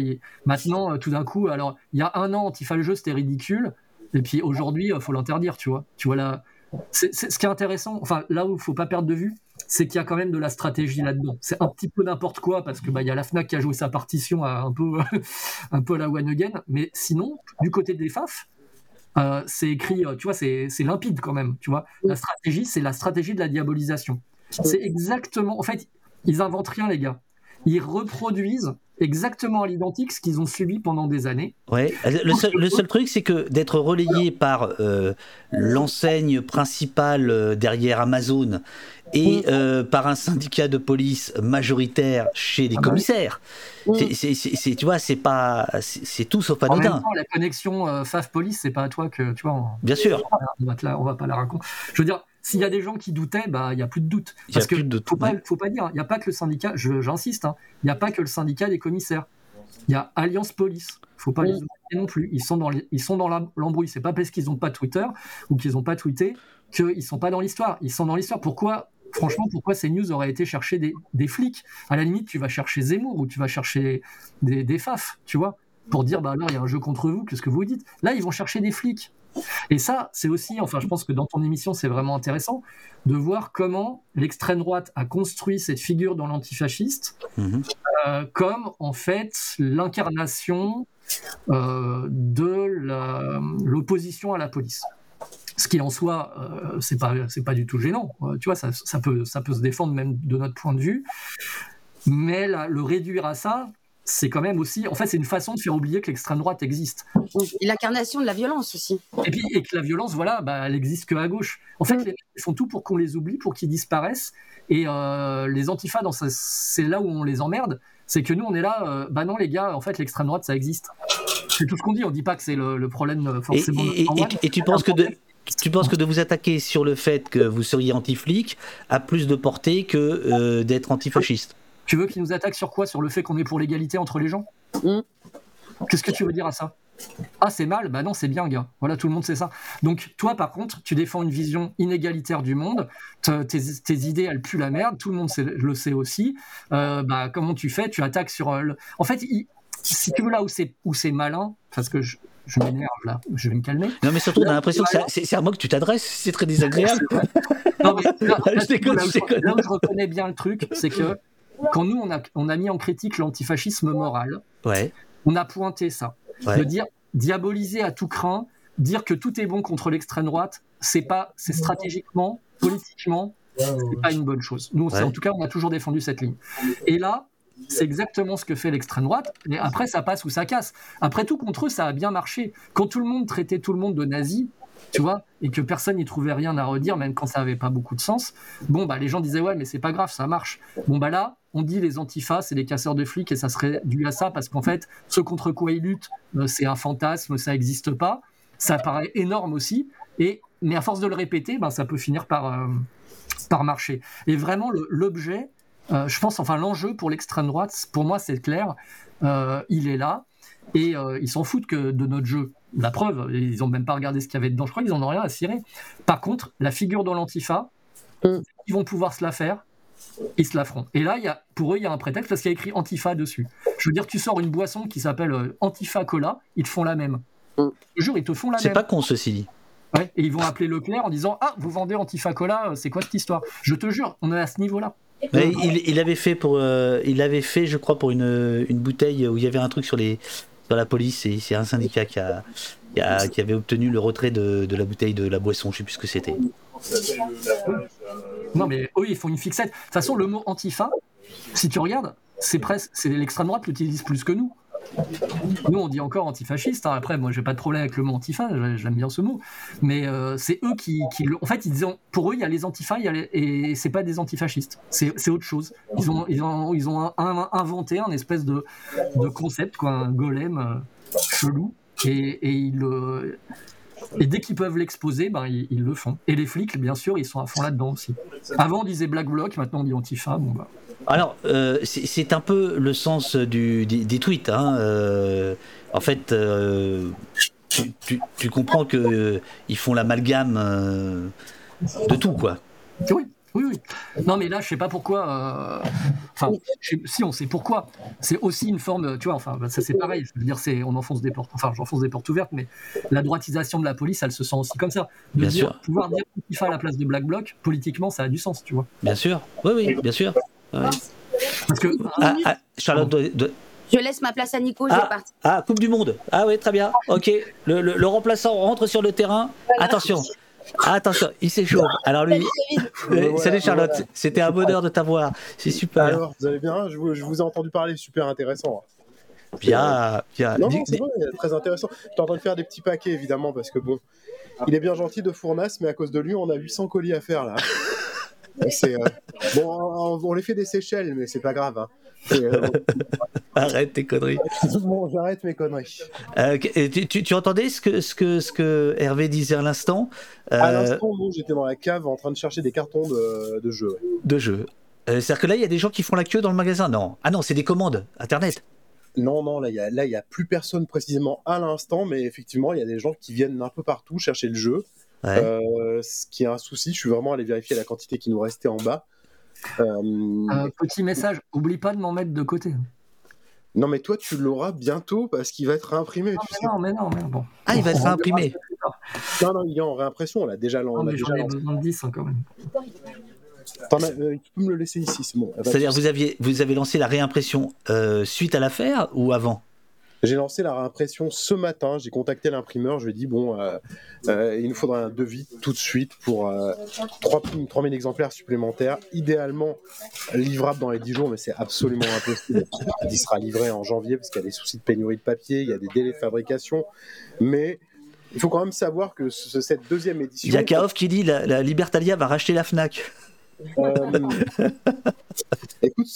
maintenant, euh, tout d'un coup, alors, il y a un an, Antifa le jeu, c'était ridicule, et puis aujourd'hui, il faut l'interdire, tu vois. Tu vois, là, c'est, ce qui est intéressant, enfin, là où il faut pas perdre de vue, c'est qu'il y a quand même de la stratégie là-dedans. C'est un petit peu n'importe quoi parce que bah il y a la Fnac qui a joué sa partition à un peu <laughs> un peu à la one again, mais sinon du côté des FAF, euh, c'est écrit, euh, tu vois, c'est limpide quand même, tu vois. La stratégie, c'est la stratégie de la diabolisation. C'est exactement, en fait, ils inventent rien les gars. Ils reproduisent exactement à l'identique ce qu'ils ont subi pendant des années. Ouais. Le seul, le seul truc, c'est que d'être relayé par euh, l'enseigne principale derrière Amazon et euh, par un syndicat de police majoritaire chez les ah bah commissaires. C'est, tu vois, c'est pas, c'est tout sauf anodin. la connexion euh, FAF police, c'est pas à toi que, tu vois. Bien sûr. On va, on va pas la raconter. Je veux dire, s'il y a des gens qui doutaient, bah, il y a plus de doute. Parce que faut pas, faut pas dire, il n'y a pas que le syndicat. j'insiste, hein, il n'y a pas que le syndicat des commissaires. Il y a Alliance Police. Faut pas les oublier non plus. Ils sont dans, ils sont dans l'embrouille. C'est pas parce qu'ils n'ont pas Twitter ou qu'ils n'ont pas tweeté qu'ils sont pas dans l'histoire. Ils sont dans l'histoire. Pourquoi franchement, pourquoi ces news auraient été chercher des, flics? À la limite, tu vas chercher Zemmour ou tu vas chercher des, des FAF, tu vois, pour dire, bah alors, il y a un jeu contre vous, qu'est-ce que vous dites? Là, ils vont chercher des flics. Et ça, c'est aussi, enfin, je pense que dans ton émission, c'est vraiment intéressant de voir comment l'extrême droite a construit cette figure dans l'antifasciste mhm. euh, comme, en fait, l'incarnation euh, de l'opposition à la police ce qui en soi, euh, c'est pas c'est pas du tout gênant. Euh, tu vois, ça, ça, peut ça peut se défendre même de notre point de vue, mais le réduire à ça, c'est quand même aussi, en fait, c'est une façon de faire oublier que l'extrême droite existe. Et l'incarnation de la violence aussi. Et puis et que la violence, voilà, bah, elle existe que à gauche. En fait, mm. ils font tout pour qu'on les oublie, pour qu'ils disparaissent. Et euh, les antifas, c'est là où on les emmerde. C'est que nous, on est là, bah non les gars, en fait, l'extrême droite, ça existe. C'est tout ce qu'on dit. On dit pas que c'est le, problème forcément. Et, et, et tu penses que de, tu penses que de vous attaquer sur le fait que vous seriez anti-flic a plus de portée que euh, d'être antifasciste? Tu veux qu'ils nous attaquent sur quoi? Sur le fait qu'on est pour l'égalité entre les gens? Mmh. Qu'est-ce que tu veux dire à ça? Ah, c'est mal? Bah non, c'est bien, gars. Voilà, tout le monde sait ça. Donc, toi, par contre, tu défends une vision inégalitaire du monde. Tes, idées, elles puent la merde. Tout le monde le sait aussi. Euh, bah, comment tu fais? Tu attaques sur. Euh, en fait, si tu veux, là où c'est malin, parce que je, je m'énerve là, je vais me calmer. Non, mais surtout, on a l'impression que c'est à moi que tu t'adresses, c'est très désagréable. <laughs> non, mais là, je, reconnais bien le truc, c'est que quand nous, on a, on a mis en critique l'antifascisme moral, ouais. on a pointé ça. De dire diaboliser à tout craint, dire que tout est bon contre l'extrême droite, c'est pas, c'est stratégiquement, politiquement, c'est pas une bonne chose. Nous, en tout cas, on a toujours défendu cette ligne. Et là, c'est exactement ce que fait l'extrême droite. Et après, ça passe ou ça casse. Après tout, contre eux, ça a bien marché. Quand tout le monde traitait tout le monde de nazi, tu vois, et que personne n'y trouvait rien à redire, même quand ça avait pas beaucoup de sens. Bon, bah, les gens disaient ouais, mais c'est pas grave, ça marche. Bon, bah là, on dit les antifas, c'est les casseurs de flics, et ça serait dû à ça, parce qu'en fait, ce contre quoi ils luttent, euh, c'est un fantasme, ça n'existe pas. Ça paraît énorme aussi, et, mais à force de le répéter, ben, ça peut finir par, euh, par marcher. Et vraiment, l'objet, euh, je pense, enfin, l'enjeu pour l'extrême droite, pour moi, c'est clair, il est là, et ils s'en foutent que de notre jeu. La preuve, ils n'ont même pas regardé ce qu'il y avait dedans. Je crois qu'ils n'en ont rien à cirer. Par contre, la figure de l'antifa, mm. ils vont pouvoir se la faire. Ils se la feront. Et là, y a, pour eux, il y a un prétexte parce qu'il y a écrit Antifa dessus. Je veux dire, tu sors une boisson qui s'appelle euh, Antifa Cola, ils te font la même. Mm. Je jure, ils te font la même. C'est pas con ceci dit. Ouais, et ils vont appeler Leclerc en disant Ah, vous vendez Antifa Cola, euh, c'est quoi cette histoire? Je te jure, on est à ce niveau-là. Il, avait fait pour, euh, il avait fait, je crois, pour une, une, bouteille où il y avait un truc sur les, sur la police. Et c'est un syndicat qui a, qui, avait obtenu le retrait de, la bouteille de la boisson, je sais plus ce que c'était. Non, mais eux, ils font une fixette. De toute façon, le mot antifa, si tu regardes, c'est presque, c'est l'extrême droite l'utilise plus que nous. Nous, on dit encore antifasciste. Hein. Après, moi, j'ai pas de problème avec le mot antifa, j'aime bien ce mot. Mais euh, c'est eux qui, En fait, ils disent, pour eux, il y a les antifas et c'est pas des antifascistes. C'est autre chose. Ils ont, ont, ont inventé un espèce de, concept, quoi, un golem euh, chelou et, et dès qu'ils peuvent l'exposer, ben, ils, le font. Et les flics, bien sûr, ils sont à fond là-dedans aussi. Avant, on disait Black Bloc, maintenant on dit Antifa. Bon, bah. Alors, euh, c'est un peu le sens du, des, tweets. Hein. Euh, en fait, euh, tu, tu, comprends qu'ils font l'amalgame de tout, quoi. Oui. Oui, oui. Non, mais là, je sais pas pourquoi. Enfin, si on sait pourquoi. C'est aussi une forme, tu vois. Enfin, ça c'est pareil. Je veux dire, c'est on enfonce des portes. Enfin, j'enfonce des portes ouvertes, mais la droitisation de la police, elle se sent aussi comme ça. De bien sûr. Pouvoir dire fait à la place de Black Bloc, politiquement, ça a du sens, tu vois. Bien sûr. Oui, oui, bien sûr. Parce que ah, ah, Charlotte Je laisse ma place à Nico, je ah, vais Ah, Coupe du Monde. Ah oui, très bien. Ok. Le, le remplaçant rentre sur le terrain. Attention. Ah, attention, il s'échauffe. Alors lui, salut Charlotte, c'était un bonheur de t'avoir. C'est super. Alors, vous allez bien je vous, ai entendu parler, super intéressant. Bien, bien. Non, non c'est vrai, très intéressant. Tu es en train de faire des petits paquets, évidemment, parce que bon, il est bien gentil de Fournas, mais à cause de lui, on a 800 colis à faire là. C'est, euh, Bon, on, les fait des Seychelles, mais c'est pas grave. Hein. Euh, Arrête tes conneries. bon, j'arrête mes conneries. Euh, tu, entendais ce que, ce, que, ce que Hervé disait à l'instant À l'instant, j'étais dans la cave en train de chercher des cartons de, de jeux. De jeux. C'est-à-dire que là, il y a des gens qui font la queue dans le magasin Non. Ah non, c'est des commandes Internet. Non, non, là, il n'y a, a plus personne précisément à l'instant, mais effectivement, il y a des gens qui viennent un peu partout chercher le jeu. Euh, ce qui est un souci, je suis vraiment allé vérifier la quantité qui nous restait en bas. Euh, petit message, oublie pas de m'en mettre de côté. Non, mais toi, tu l'auras bientôt parce qu'il va être réimprimé. Non, mais, non, mais non, mais bon. Ah, il va être réimprimé. Non, non, il est en réimpression, on l'a déjà lancé. j'en ai besoin de 10 hein, quand même. Euh, tu peux me le laisser ici, c'est bon. C'est-à-dire, vous, aviez, vous avez lancé la réimpression suite à l'affaire ou avant? J'ai lancé la réimpression ce matin. J'ai contacté l'imprimeur. Je lui ai dit bon, euh, euh, il nous faudra un devis tout de suite pour euh, 3000 exemplaires supplémentaires. Idéalement livrable dans les 10 jours, mais c'est absolument impossible. Il sera livré en janvier parce qu'il y a des soucis de pénurie de papier, il y a des délais de fabrication. Mais il faut quand même savoir que cette deuxième édition. Il y a Kaof qui dit la, la Libertalia va racheter la Fnac. Euh, écoute,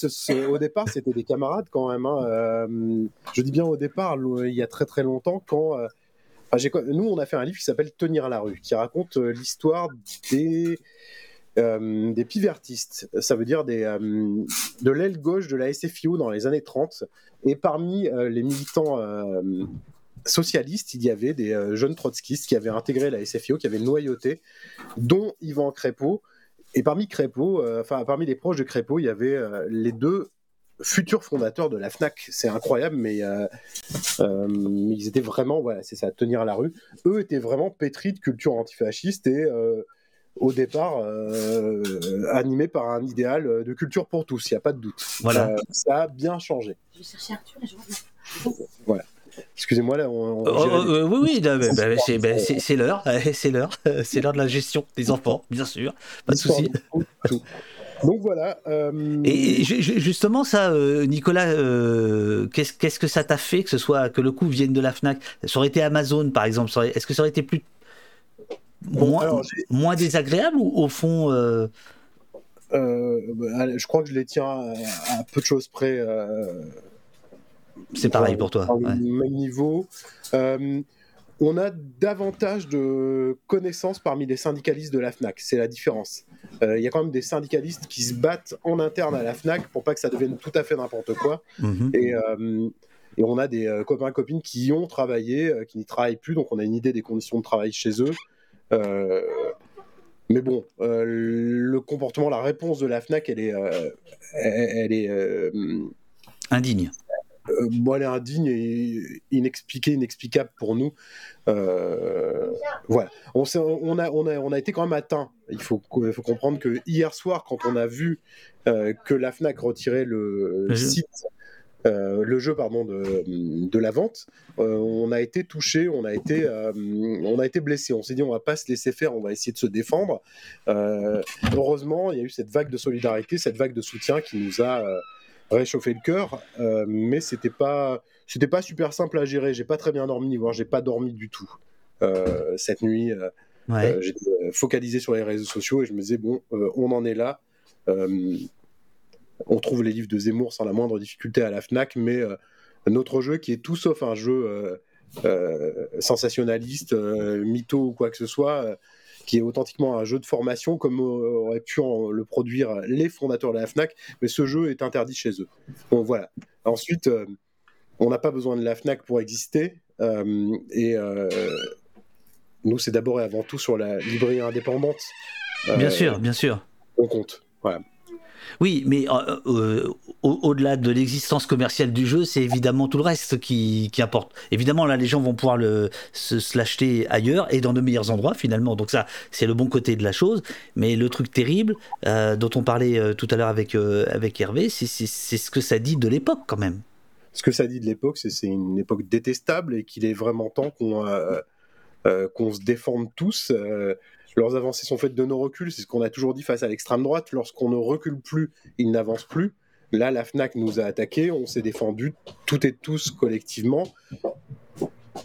au départ, c'était des camarades quand même. Hein. Euh, je dis bien au départ, il y a très très longtemps, quand. Euh, nous, on a fait un livre qui s'appelle Tenir la rue, qui raconte l'histoire des. des pivertistes, ça veut dire des, de l'aile gauche de la SFIO dans les années 30. Et parmi les militants socialistes, il y avait des jeunes trotskistes qui avaient intégré la SFIO, qui avaient noyauté, dont Yvan Crépeau, et parmi Crépeau, euh, enfin parmi les proches de Crépeau, il y avait euh, les deux futurs fondateurs de la Fnac. C'est incroyable, mais, euh, ils étaient vraiment, voilà, c'est ça, tenir à la rue. Eux étaient vraiment pétris de culture antifasciste et au départ animés par un idéal de culture pour tous, il n'y a pas de doute. Voilà. ça a bien changé. Je vais chercher Arthur et je Voilà. Excusez-moi là. On, oh, oh, euh, oui, oui, bah, bah, c'est l'heure, c'est l'heure, <laughs> <laughs> c'est l'heure de la gestion des enfants, bien sûr, pas de souci. Donc voilà. Et, justement, ça, Nicolas, qu'est-ce que ça t'a fait que ce soit que le coup vienne de la Fnac? Ça aurait été Amazon, par exemple. Est-ce que ça aurait été plus moins, moins désagréable ou au fond bah, je crois que je les tiens à, peu de choses près. C'est pareil pour toi. Même niveau. Euh, on a davantage de connaissances parmi les syndicalistes de la FNAC, c'est la différence. Euh, il y a quand même des syndicalistes qui se battent en interne à la FNAC pour pas que ça devienne tout à fait n'importe quoi. Mhm. Euh, et, on a des copains et copines qui y ont travaillé, qui n'y travaillent plus, donc on a une idée des conditions de travail chez eux. mais bon, le comportement, la réponse de la FNAC, elle est, elle est indigne. Euh, bon, elle est indigne et inexpliquée, inexplicable pour nous. Euh, voilà. On, on, a, on, a, on a été quand même atteint. Il faut, faut comprendre que hier soir, quand on a vu euh, que la FNAC retirait le, site, le jeu pardon, de, de la vente, on a été touché, on a été, on a été blessé. On s'est dit, on va pas se laisser faire, on va essayer de se défendre. heureusement, il y a eu cette vague de solidarité, cette vague de soutien qui nous a réchauffer le cœur, euh, mais c'était pas c'était pas super simple à gérer. J'ai pas très bien dormi, voire j'ai pas dormi du tout euh, cette nuit. Euh, j'étais focalisé sur les réseaux sociaux et je me disais bon, on en est là. on trouve les livres de Zemmour sans la moindre difficulté à la Fnac, mais notre jeu qui est tout sauf un jeu sensationnaliste, mytho ou quoi que ce soit qui est authentiquement un jeu de formation comme auraient pu le produire les fondateurs de la FNAC, mais ce jeu est interdit chez eux. Bon voilà. Ensuite, euh, on n'a pas besoin de la FNAC pour exister, euh, et euh, nous, c'est d'abord et avant tout sur la librairie indépendante. bien sûr, bien sûr. On compte. Voilà. Oui, mais euh, euh, au-delà de l'existence commerciale du jeu, c'est évidemment tout le reste qui, importe. Évidemment, là, les gens vont pouvoir le, se, l'acheter ailleurs et dans de meilleurs endroits, finalement. Donc ça, c'est le bon côté de la chose. Mais le truc terrible, euh, dont on parlait tout à l'heure avec, avec Hervé, c'est ce que ça dit de l'époque, quand même. Ce que ça dit de l'époque, c'est c'est une époque détestable et qu'il est vraiment temps qu'on qu'on se défende tous leurs avancées sont faites de nos reculs, c'est ce qu'on a toujours dit face à l'extrême droite. Lorsqu'on ne recule plus, ils n'avancent plus. Là, la FNAC nous a attaqués, on s'est défendu, toutes et tous collectivement.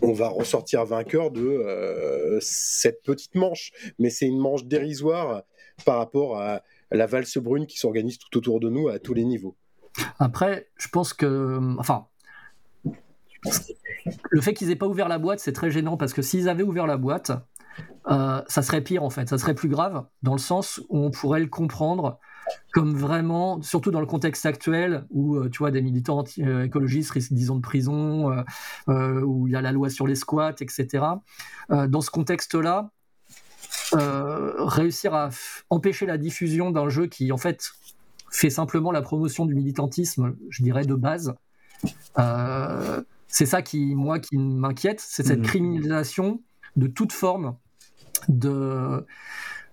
On va ressortir vainqueur de euh, cette petite manche, mais c'est une manche dérisoire par rapport à la valse brune qui s'organise tout autour de nous à tous les niveaux. Après, je pense que, enfin, le fait qu'ils n'aient pas ouvert la boîte, c'est très gênant parce que s'ils avaient ouvert la boîte, euh, ça serait pire en fait, ça serait plus grave dans le sens où on pourrait le comprendre comme vraiment, surtout dans le contexte actuel où euh, tu vois des militants euh, écologistes risquent 10 ans de prison, où il y a la loi sur les squats, etc. dans ce contexte-là, réussir à empêcher la diffusion d'un jeu qui en fait fait simplement la promotion du militantisme, je dirais de base. c'est ça qui, moi, qui m'inquiète, c'est cette mmh. criminalisation de toute forme de,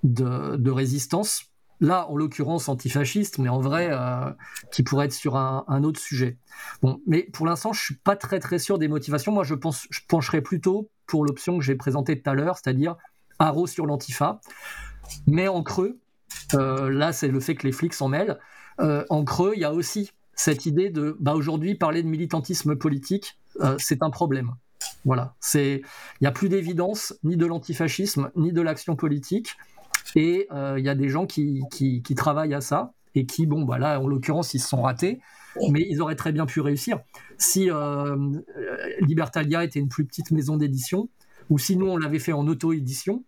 de, résistance. Là, en l'occurrence, antifasciste, mais en vrai, euh, qui pourrait être sur un, autre sujet. Bon, mais pour l'instant, je suis pas très très sûr des motivations. Moi, je pense, je pencherais plutôt pour l'option que j'ai présentée tout à l'heure, c'est-à-dire haro sur l'antifa. Mais en creux, euh, là, c'est le fait que les flics s'en mêlent. Euh, en creux, il y a aussi cette idée de, bah, aujourd'hui, parler de militantisme politique, c'est un problème. Voilà, c'est il n'y a plus d'évidence ni de l'antifascisme ni de l'action politique, et euh, il y a des gens qui, qui, travaillent à ça et qui, bon, bah là, en l'occurrence, ils se sont ratés, mais ils auraient très bien pu réussir. Si euh, Libertalia était une plus petite maison d'édition, ou si nous on l'avait fait en auto-édition,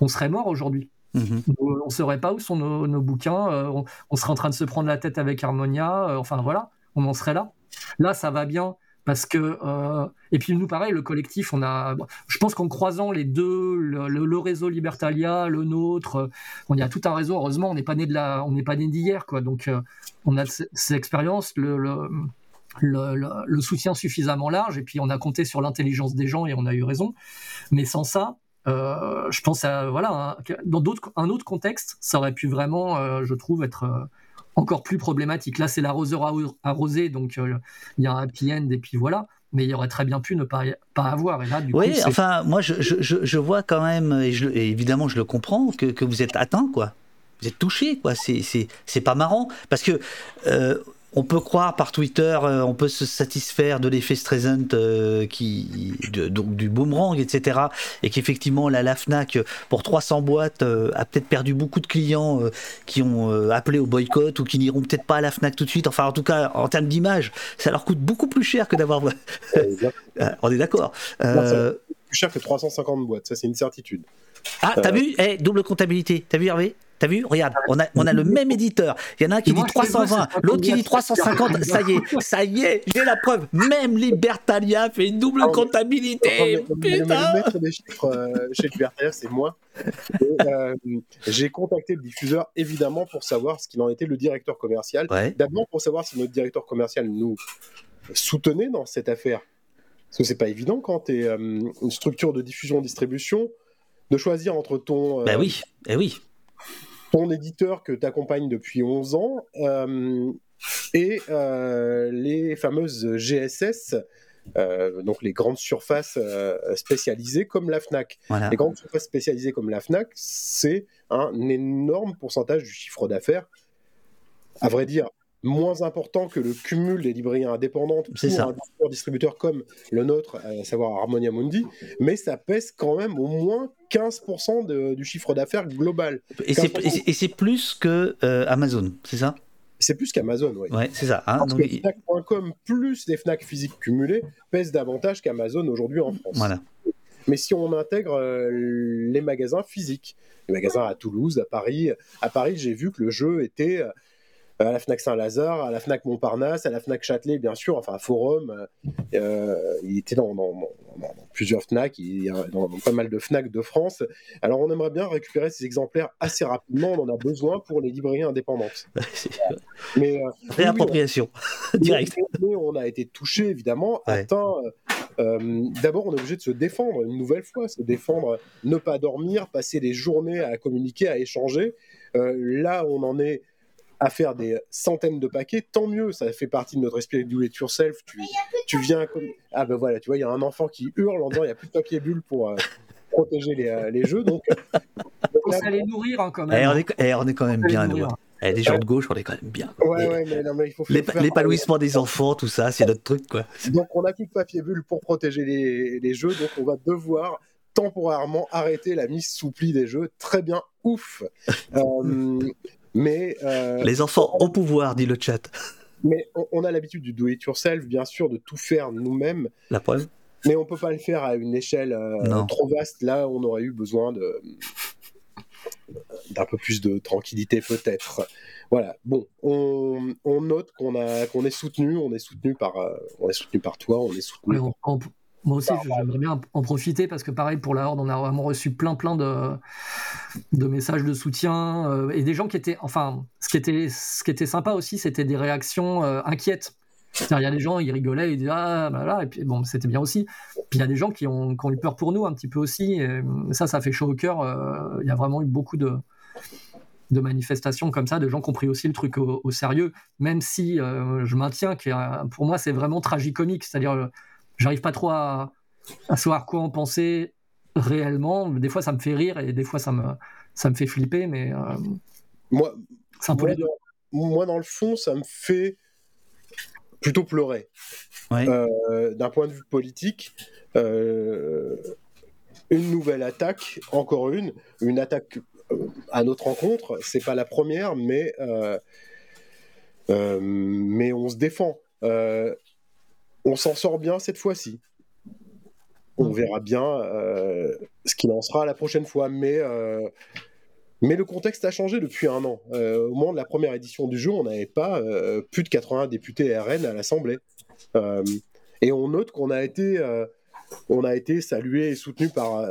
on serait mort aujourd'hui. Mhm. On ne saurait pas où sont nos, bouquins, euh, on, on, serait en train de se prendre la tête avec Harmonia, enfin voilà, on en serait là. Là, ça va bien parce que euh, et puis nous pareil le collectif on a je pense qu'en croisant les deux le, réseau Libertalia le nôtre on y a tout un réseau. Heureusement on n'est pas né de la on n'est pas né d'hier quoi. Donc euh, on a cette expérience le, le, soutien suffisamment large. Et puis on a compté sur l'intelligence des gens et on a eu raison. Mais sans ça euh, je pense à voilà dans d'autres un autre contexte ça aurait pu vraiment je trouve être encore plus problématique. Là, c'est l'arroseur arrosé, donc euh, il y a un happy end et puis voilà. Mais il aurait très bien pu ne pas, pas avoir. Et là, du oui, enfin, moi, je, je, je, vois quand même, et, évidemment, je le comprends, que, que vous êtes atteint, quoi. vous êtes touché, quoi. C'est pas marrant. Parce que on peut croire par Twitter, euh, on peut se satisfaire de l'effet Streisand euh, qui, donc du boomerang, etc. Et qu'effectivement, la, la FNAC, pour 300 boîtes, euh, a peut-être perdu beaucoup de clients qui ont appelé au boycott ou qui n'iront peut-être pas à la FNAC tout de suite. Enfin, en tout cas, en termes d'image, ça leur coûte beaucoup plus cher que d'avoir. <laughs> on est d'accord. Plus cher que 350 boîtes, ça c'est une certitude. Ah, t'as vu? Eh, Double comptabilité. T'as vu Hervé? T'as vu Regarde, on a, on a le même éditeur. Il y en a un qui dit 320, l'autre qui dit 350. Ça y est, ça y est, j'ai la preuve. Même Libertalia fait une double comptabilité. Putain. Euh, chez Libertalia, c'est moi. Euh, j'ai contacté le diffuseur, évidemment, pour savoir ce qu'il en était, le directeur commercial. D'abord, pour savoir si notre directeur commercial nous soutenait dans cette affaire. Parce que c'est pas évident quand tu es euh, une structure de diffusion-distribution de choisir entre ton. Ben oui, eh oui ton éditeur que tu accompagnes depuis 11 ans euh, et euh, les fameuses GSS, euh, donc les grandes surfaces spécialisées comme la FNAC. Les grandes surfaces spécialisées comme la FNAC, c'est un énorme pourcentage du chiffre d'affaires. À vrai dire, moins important que le cumul des librairies indépendantes pour ça. un distributeur comme le nôtre, à savoir Harmonia Mundi, mais ça pèse quand même au moins 15% du chiffre d'affaires global. Et c'est plus que euh, Amazon, c'est ça? C'est plus qu'Amazon, oui. Ouais, c'est ça. Hein, Parce que Fnac.com plus les Fnac physiques cumulés pèsent davantage qu'Amazon aujourd'hui en France. Voilà. Mais si on intègre euh, les magasins physiques, les magasins à Toulouse, à Paris, à Paris, j'ai vu que le jeu était euh, à la Fnac Saint-Lazare, à la Fnac Montparnasse, à la Fnac Châtelet, bien sûr, enfin à Forum. Euh, euh, il était dans, plusieurs Fnac, il y a dans, pas mal de Fnac de France. Alors on aimerait bien récupérer ces exemplaires assez rapidement, on en a besoin pour les librairies indépendantes. <laughs> mais euh, réappropriation directe. Mais on a été touché évidemment, atteint. D'abord, on est obligé de se défendre une nouvelle fois, se défendre, ne pas dormir, passer des journées à communiquer, à échanger. là, on en est à faire des centaines de paquets, tant mieux, ça fait partie de notre esprit do it yourself. Tu, tu viens comme. Ah ben voilà, tu vois, il y a un enfant qui hurle en disant il n'y a plus de papier bulle pour euh, protéger les, euh, les, jeux. Donc, faut les nourrir hein, quand même. Eh, on, est, eh, on, est, quand même bien, nous. Eh, les gens de gauche, on est quand même bien. Ouais, ouais, mais non, mais il faut L'épanouissement des enfants, tout ça, c'est notre truc, quoi. <laughs> Donc, on n'a plus de papier bulle pour protéger les, les jeux, donc on va devoir temporairement arrêter la mise sous pli des jeux. Très bien, ouf. euh, mais, euh, Les enfants au pouvoir, dit le chat. Mais on, a l'habitude du do it yourself, bien sûr, de tout faire nous-mêmes. La preuve. Mais on peut pas le faire à une échelle euh, trop vaste. Là, on aurait eu besoin de d'un peu plus de tranquillité peut-être. Voilà. Bon, on, note qu'on a qu'on est soutenu, on est soutenu par euh, on est soutenu par toi, on est soutenu. Moi aussi, j'aimerais bien en profiter parce que pareil pour la Horde, on a vraiment reçu plein plein de, de messages de soutien euh, et des gens qui étaient, enfin, ce qui était, ce qui était sympa aussi, c'était des réactions euh, inquiètes. Il y a des gens, ils rigolaient, ils disaient ah bah là, et puis bon, c'était bien aussi. Puis il y a des gens qui ont, qui ont, eu peur pour nous un petit peu aussi. Et ça, ça fait chaud au cœur. Euh, il y a vraiment eu beaucoup de de manifestations comme ça, de gens qui ont pris aussi le truc au, au sérieux, même si je maintiens que pour moi c'est vraiment tragicomique, c'est-à-dire j'arrive pas trop à, savoir quoi en penser réellement. Des fois, ça me fait rire et des fois, ça me, ça me fait flipper, mais euh, moi, moi, dans, le fond, ça me fait plutôt pleurer. Euh, d'un point de vue politique, euh, une nouvelle attaque, encore une, une attaque à notre rencontre, c'est pas la première, mais, mais on se défend on s'en sort bien cette fois-ci. On verra bien euh, ce qu'il en sera la prochaine fois, mais, euh, mais le contexte a changé depuis un an. Euh, au moment de la première édition du jeu, on n'avait pas plus de 80 députés RN à l'Assemblée. et on note qu'on a été on a été salué et soutenu par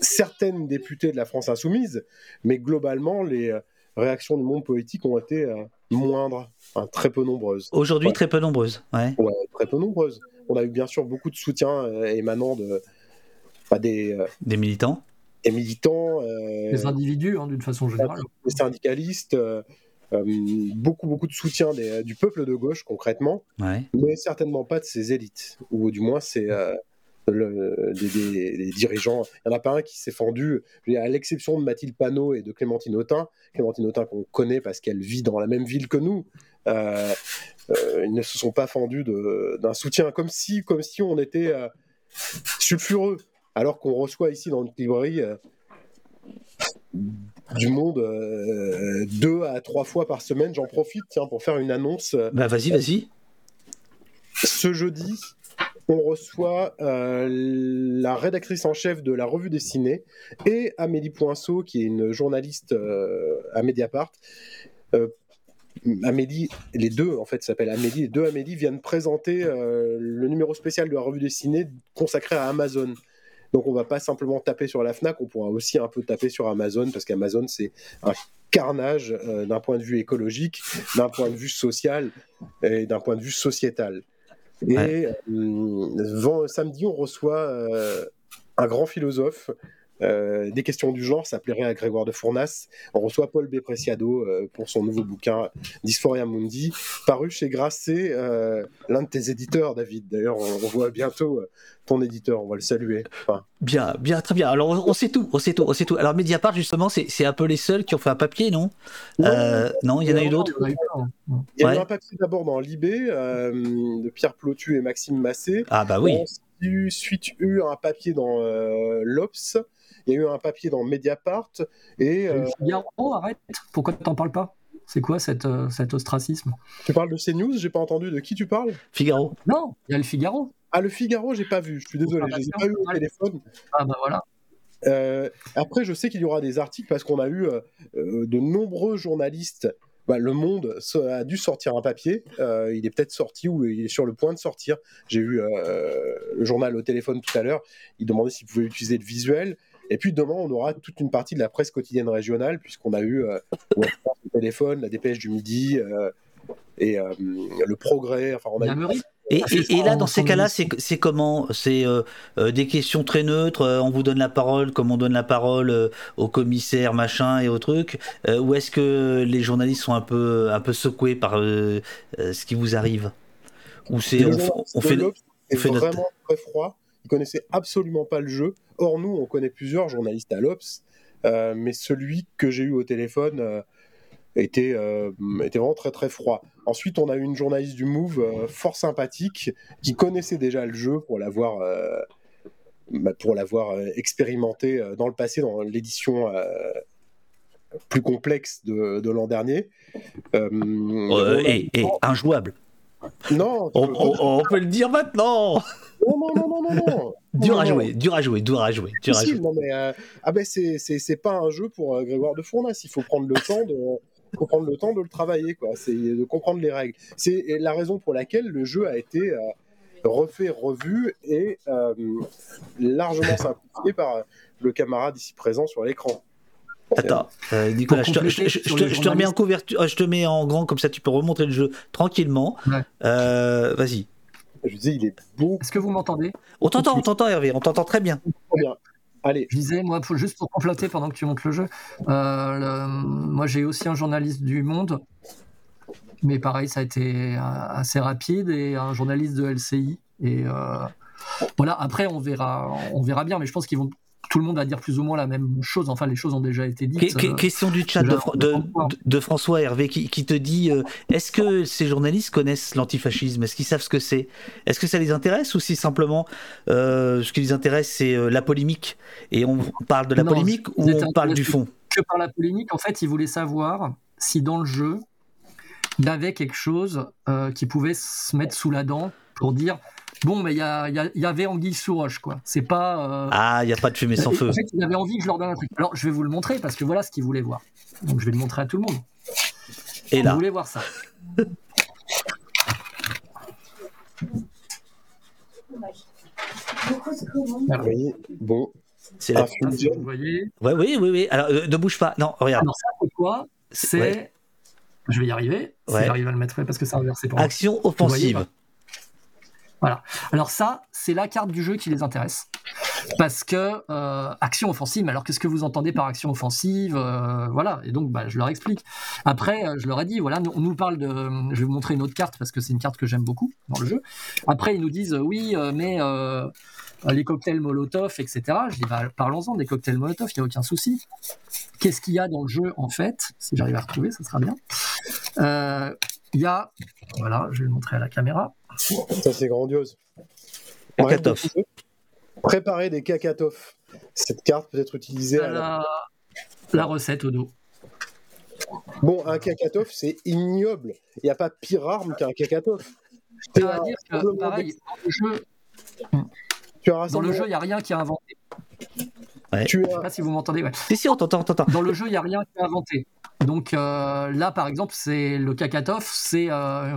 certaines députées de la France insoumise, mais globalement, les réactions du monde politique ont été moindres, très peu nombreuses. Aujourd'hui, très peu nombreuses. Ouais. très peu nombreuses. On a eu bien sûr beaucoup de soutien euh, émanant de, des, euh, des militants. Des militants. Euh, des individus, hein, d'une façon générale. Des syndicalistes. beaucoup, beaucoup de soutien du peuple de gauche, concrètement. Mais certainement pas de ses élites. Ou du moins, c'est des, dirigeants. Il n'y en a pas un qui s'est fendu, à l'exception de Mathilde Panot et de Clémentine Autain. Clémentine Autain qu'on connaît parce qu'elle vit dans la même ville que nous. Euh, euh, ils ne se sont pas fendus d'un soutien, comme si, comme si on était euh, sulfureux, alors qu'on reçoit ici dans notre librairie du monde deux à trois fois par semaine. J'en profite tiens, pour faire une annonce. Bah vas-y, vas-y. Ce jeudi, on reçoit la rédactrice en chef de la revue dessinée et Amélie Poinceau, qui est une journaliste à Mediapart, Amélie, les deux en fait s'appellent Amélie, les deux Amélie viennent présenter euh, le numéro spécial de la revue dessinée consacré à Amazon. Donc on va pas simplement taper sur la Fnac, on pourra aussi un peu taper sur Amazon parce qu'Amazon c'est un carnage euh, d'un point de vue écologique, d'un point de vue social et d'un point de vue sociétal. Et euh, samedi on reçoit un grand philosophe euh, des questions du genre, ça plairait à Grégoire de Fournas. On reçoit Paul B. Preciado euh, pour son nouveau bouquin Dysphoria Mundi, paru chez Grasset, euh, l'un de tes éditeurs, David. D'ailleurs, on, voit bientôt ton éditeur, on va le saluer. Bien, bien, très bien. Alors, on, sait tout, on sait tout, on sait tout. Alors, Mediapart, justement, c'est un peu les seuls qui ont fait un papier, non? Non, il y en a eu d'autres? Il y a eu un papier d'abord dans Libé, de Pierre Plotu et Maxime Massé. Ah, bah oui. Ensuite, eu un papier dans l'Obs. Il y a eu un papier dans Mediapart et. Euh... Figaro, arrête Pourquoi tu n'en parles pas? C'est quoi cette, euh, cet ostracisme? Tu parles de CNews? J'ai pas entendu de qui tu parles? Figaro. Non, il y a le Figaro. Ah, le Figaro, j'ai pas vu. Je suis désolé, ah, bah, je n'ai pas eu au téléphone. Ah bah voilà. Euh, après, je sais qu'il y aura des articles parce qu'on a eu euh, de nombreux journalistes. Bah, le Monde a dû sortir un papier. il est peut-être sorti ou il est sur le point de sortir. J'ai vu le journal au téléphone tout à l'heure. Il demandait s'il pouvait utiliser le visuel. Et puis demain, on aura toute une partie de la presse quotidienne régionale, puisqu'on a eu euh, <laughs> le téléphone, la dépêche du midi euh, et euh, le progrès. Enfin, on a et, là, dans ces cas-là, c'est comment? C'est des questions très neutres, on vous donne la parole comme on donne la parole au commissaire, machin et au truc Ou est-ce que les journalistes sont un peu, un peu secoués par ce qui vous arrive? Ou c'est on, fait, on fait vraiment très froid ils connaissaient absolument pas le jeu. Or, nous, on connaît plusieurs journalistes à l'Obs, euh, mais celui que j'ai eu au téléphone euh, était, euh, était vraiment très très froid. Ensuite, on a eu une journaliste du Move fort sympathique qui connaissait déjà le jeu pour l'avoir bah, pour l'avoir expérimenté dans le passé dans l'édition plus complexe de, l'an dernier. et, et injouable. Non, on, peut le dire maintenant. Non, non, non, non, non. <laughs> dur, à jouer, dur à jouer, dur à jouer, dur à jouer. Non, mais, euh, ah ben c'est pas un jeu pour euh, Grégoire de Fournas. Il faut prendre le temps de, <laughs> faut prendre le temps de le travailler, quoi. C'est de comprendre les règles. C'est la raison pour laquelle le jeu a été euh, refait, revu et largement simplifié par le camarade ici présent sur l'écran. Attends, Nicolas, je te, remets en couverture, je te mets en grand comme ça, tu peux remontrer le jeu tranquillement. Vas-y. Je disais, il est beau. Est-ce que vous m'entendez? On t'entend, on t'entend Hervé, on t'entend très bien. Très bien. Allez. Je disais, moi, juste pour compléter pendant que tu montes le jeu, euh, moi j'ai aussi un journaliste du Monde, mais pareil, ça a été assez rapide, et un journaliste de LCI. Et euh, voilà, après on verra, on verra bien, mais je pense qu'ils vont tout le monde va dire plus ou moins la même chose. Enfin, les choses ont déjà été dites. Euh, question du chat de, François. Hervé qui, te dit euh, est-ce que ces journalistes connaissent l'antifascisme? Est-ce qu'ils savent ce que c'est? Est-ce que ça les intéresse ou si simplement euh, ce qui les intéresse c'est la polémique? Et on parle de la polémique ou on parle du fond? Que par la polémique, en fait, ils voulaient savoir si dans le jeu, il y avait quelque chose qui pouvait se mettre sous la dent pour dire Bon, mais il y, avait Anguille sous roche, quoi. C'est pas. Euh, ah, il n'y a pas de fumée sans feu. En fait, il avait envie que je leur donne un truc. Alors, je vais vous le montrer parce que voilà ce qu'ils voulaient voir. Donc, je vais le montrer à tout le monde. Et là. Vous voulez voir ça. voyez, bon. C'est la Vous voyez ouais, Oui, oui, oui. Alors, euh, ne bouge pas. Non, regarde. Alors, ça, c'est quoi? C'est. Je vais y arriver. Ouais. j'arrive à le mettre parce que c'est inversé pour Action offensive. Voilà. Alors ça, c'est la carte du jeu qui les intéresse. Parce que euh, action offensive, alors qu'est-ce que vous entendez par action offensive euh, Voilà, et donc bah, je leur explique. Après, euh, je leur ai dit, voilà, on nous parle de... Je vais vous montrer une autre carte parce que c'est une carte que j'aime beaucoup dans le jeu. Après, ils nous disent, oui, mais les cocktails Molotov, etc. Je dis, bah, parlons-en des cocktails Molotov, il n'y a aucun souci. Qu'est-ce qu'il y a dans le jeu, en fait Si j'arrive à retrouver, ça sera bien. Il y a, voilà, je vais le montrer à la caméra. Ça, c'est grandiose. Kakatov. Préparer des kakatov. Cette carte peut être utilisée à la, la recette au dos. Bon, un kakatov, c'est ignoble. Il n'y a pas pire arme qu'un kakatov. Tu vas dire que, pareil, dans le jeu, il n'y a rien qui est inventé. Ouais. Je ne sais pas si vous m'entendez. Ouais. Si, si, on t'entend, Dans le jeu, il n'y a rien qui est inventé. Donc euh, là, par exemple, c'est le Kakatov. C'est, euh...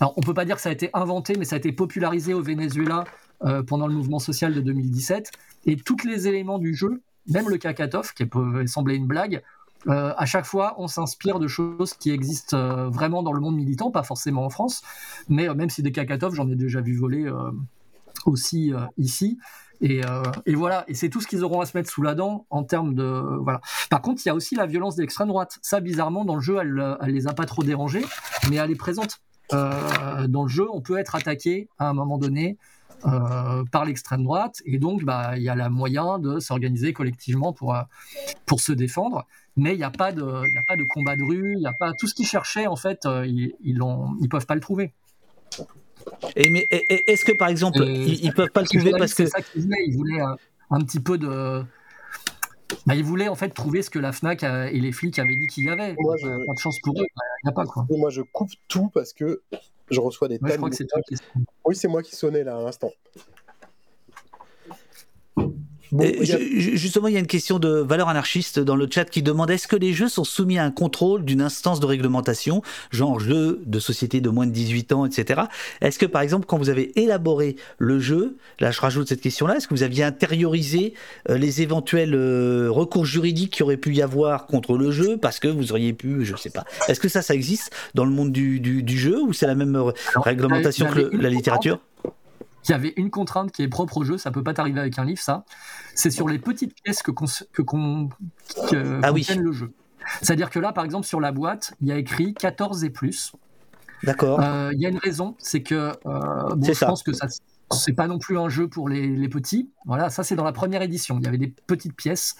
alors on peut pas dire que ça a été inventé, mais ça a été popularisé au Venezuela euh, pendant le mouvement social de 2017. Et tous les éléments du jeu, même le Kakatov, qui peut sembler une blague, euh, à chaque fois, on s'inspire de choses qui existent euh, vraiment dans le monde militant, pas forcément en France, mais euh, même si des Kakatov, j'en ai déjà vu voler aussi ici. Et, et, voilà, et c'est tout ce qu'ils auront à se mettre sous la dent en termes de voilà. Par contre, il y a aussi la violence de l'extrême droite. Ça, bizarrement, dans le jeu, elle, elle les a pas trop dérangés, mais elle est présente. dans le jeu, on peut être attaqué à un moment donné euh, par l'extrême droite, et donc bah, il y a la moyen de s'organiser collectivement pour, euh, pour se défendre, mais il n'y a, pas de, a pas de combat de rue, il a pas tout ce qu'ils cherchaient, en fait, euh, ils ne ils peuvent pas le trouver. Et mais est-ce que par exemple, ils, ne peuvent pas le trouver parce que c'est ça qu'ils voulaient, ils voulaient un, petit peu de bah, ils voulaient en fait trouver ce que la Fnac et les flics avaient dit qu'il y avait. Moi, je... Pas de chance pour eux, il n'y a pas quoi. Moi, je coupe tout parce que je reçois des ouais. Oui, c'est moi qui sonnais là à l'instant. Bon, Justement, il y a une question de valeur anarchiste dans le chat qui demande est-ce que les jeux sont soumis à un contrôle d'une instance de réglementation, genre jeu de société de moins de 18 ans, etc. Est-ce que, par exemple, quand vous avez élaboré le jeu, là je rajoute cette question-là, est-ce que vous aviez intériorisé euh, les éventuels euh, recours juridiques qui aurait pu y avoir contre le jeu parce que vous auriez pu, je ne sais pas. Est-ce que ça, ça existe dans le monde du, du, jeu ou c'est la même euh, réglementation que la littérature? Il y avait une contrainte qui est propre au jeu, ça peut pas t'arriver avec un livre, ça. C'est sur les petites pièces que, que, qu'on, ah le jeu. C'est-à-dire que là, par exemple, sur la boîte, il y a écrit 14 et plus. D'accord. Euh, il y a une raison, c'est que euh, bon, je pense que ça, c'est pas non plus un jeu pour les, petits. Voilà, ça c'est dans la première édition. Il y avait des petites pièces.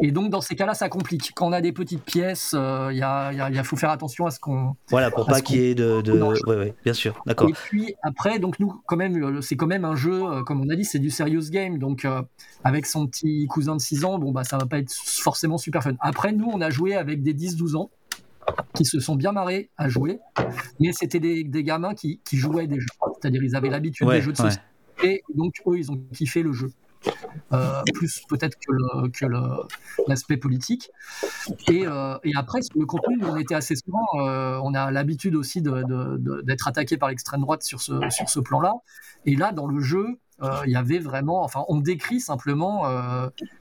Et donc dans ces cas-là, ça complique. Quand on a des petites pièces, euh, il y, a, faut faire attention à ce qu'on. Voilà, pour pas qu'il y ait de. Oui, bien sûr, d'accord. Et puis après, donc nous, quand même, euh, c'est quand même un jeu, euh, comme on a dit, c'est du serious game. Donc avec son petit cousin de 6 ans, bon, bah ça va pas être forcément super fun. Après, nous, on a joué avec des 10-12 ans qui se sont bien marrés à jouer, mais c'était des, gamins qui, jouaient des jeux. C'est-à-dire, ils avaient l'habitude des jeux de société et donc, eux, ils ont kiffé le jeu. Euh, plus peut-être que, l'aspect politique. Et, euh, et, après, le contenu, on était assez souvent, euh, on a l'habitude aussi d'être attaqué par l'extrême droite sur ce, sur ce plan-là. Et là, dans le jeu, il y avait vraiment, enfin, on décrit simplement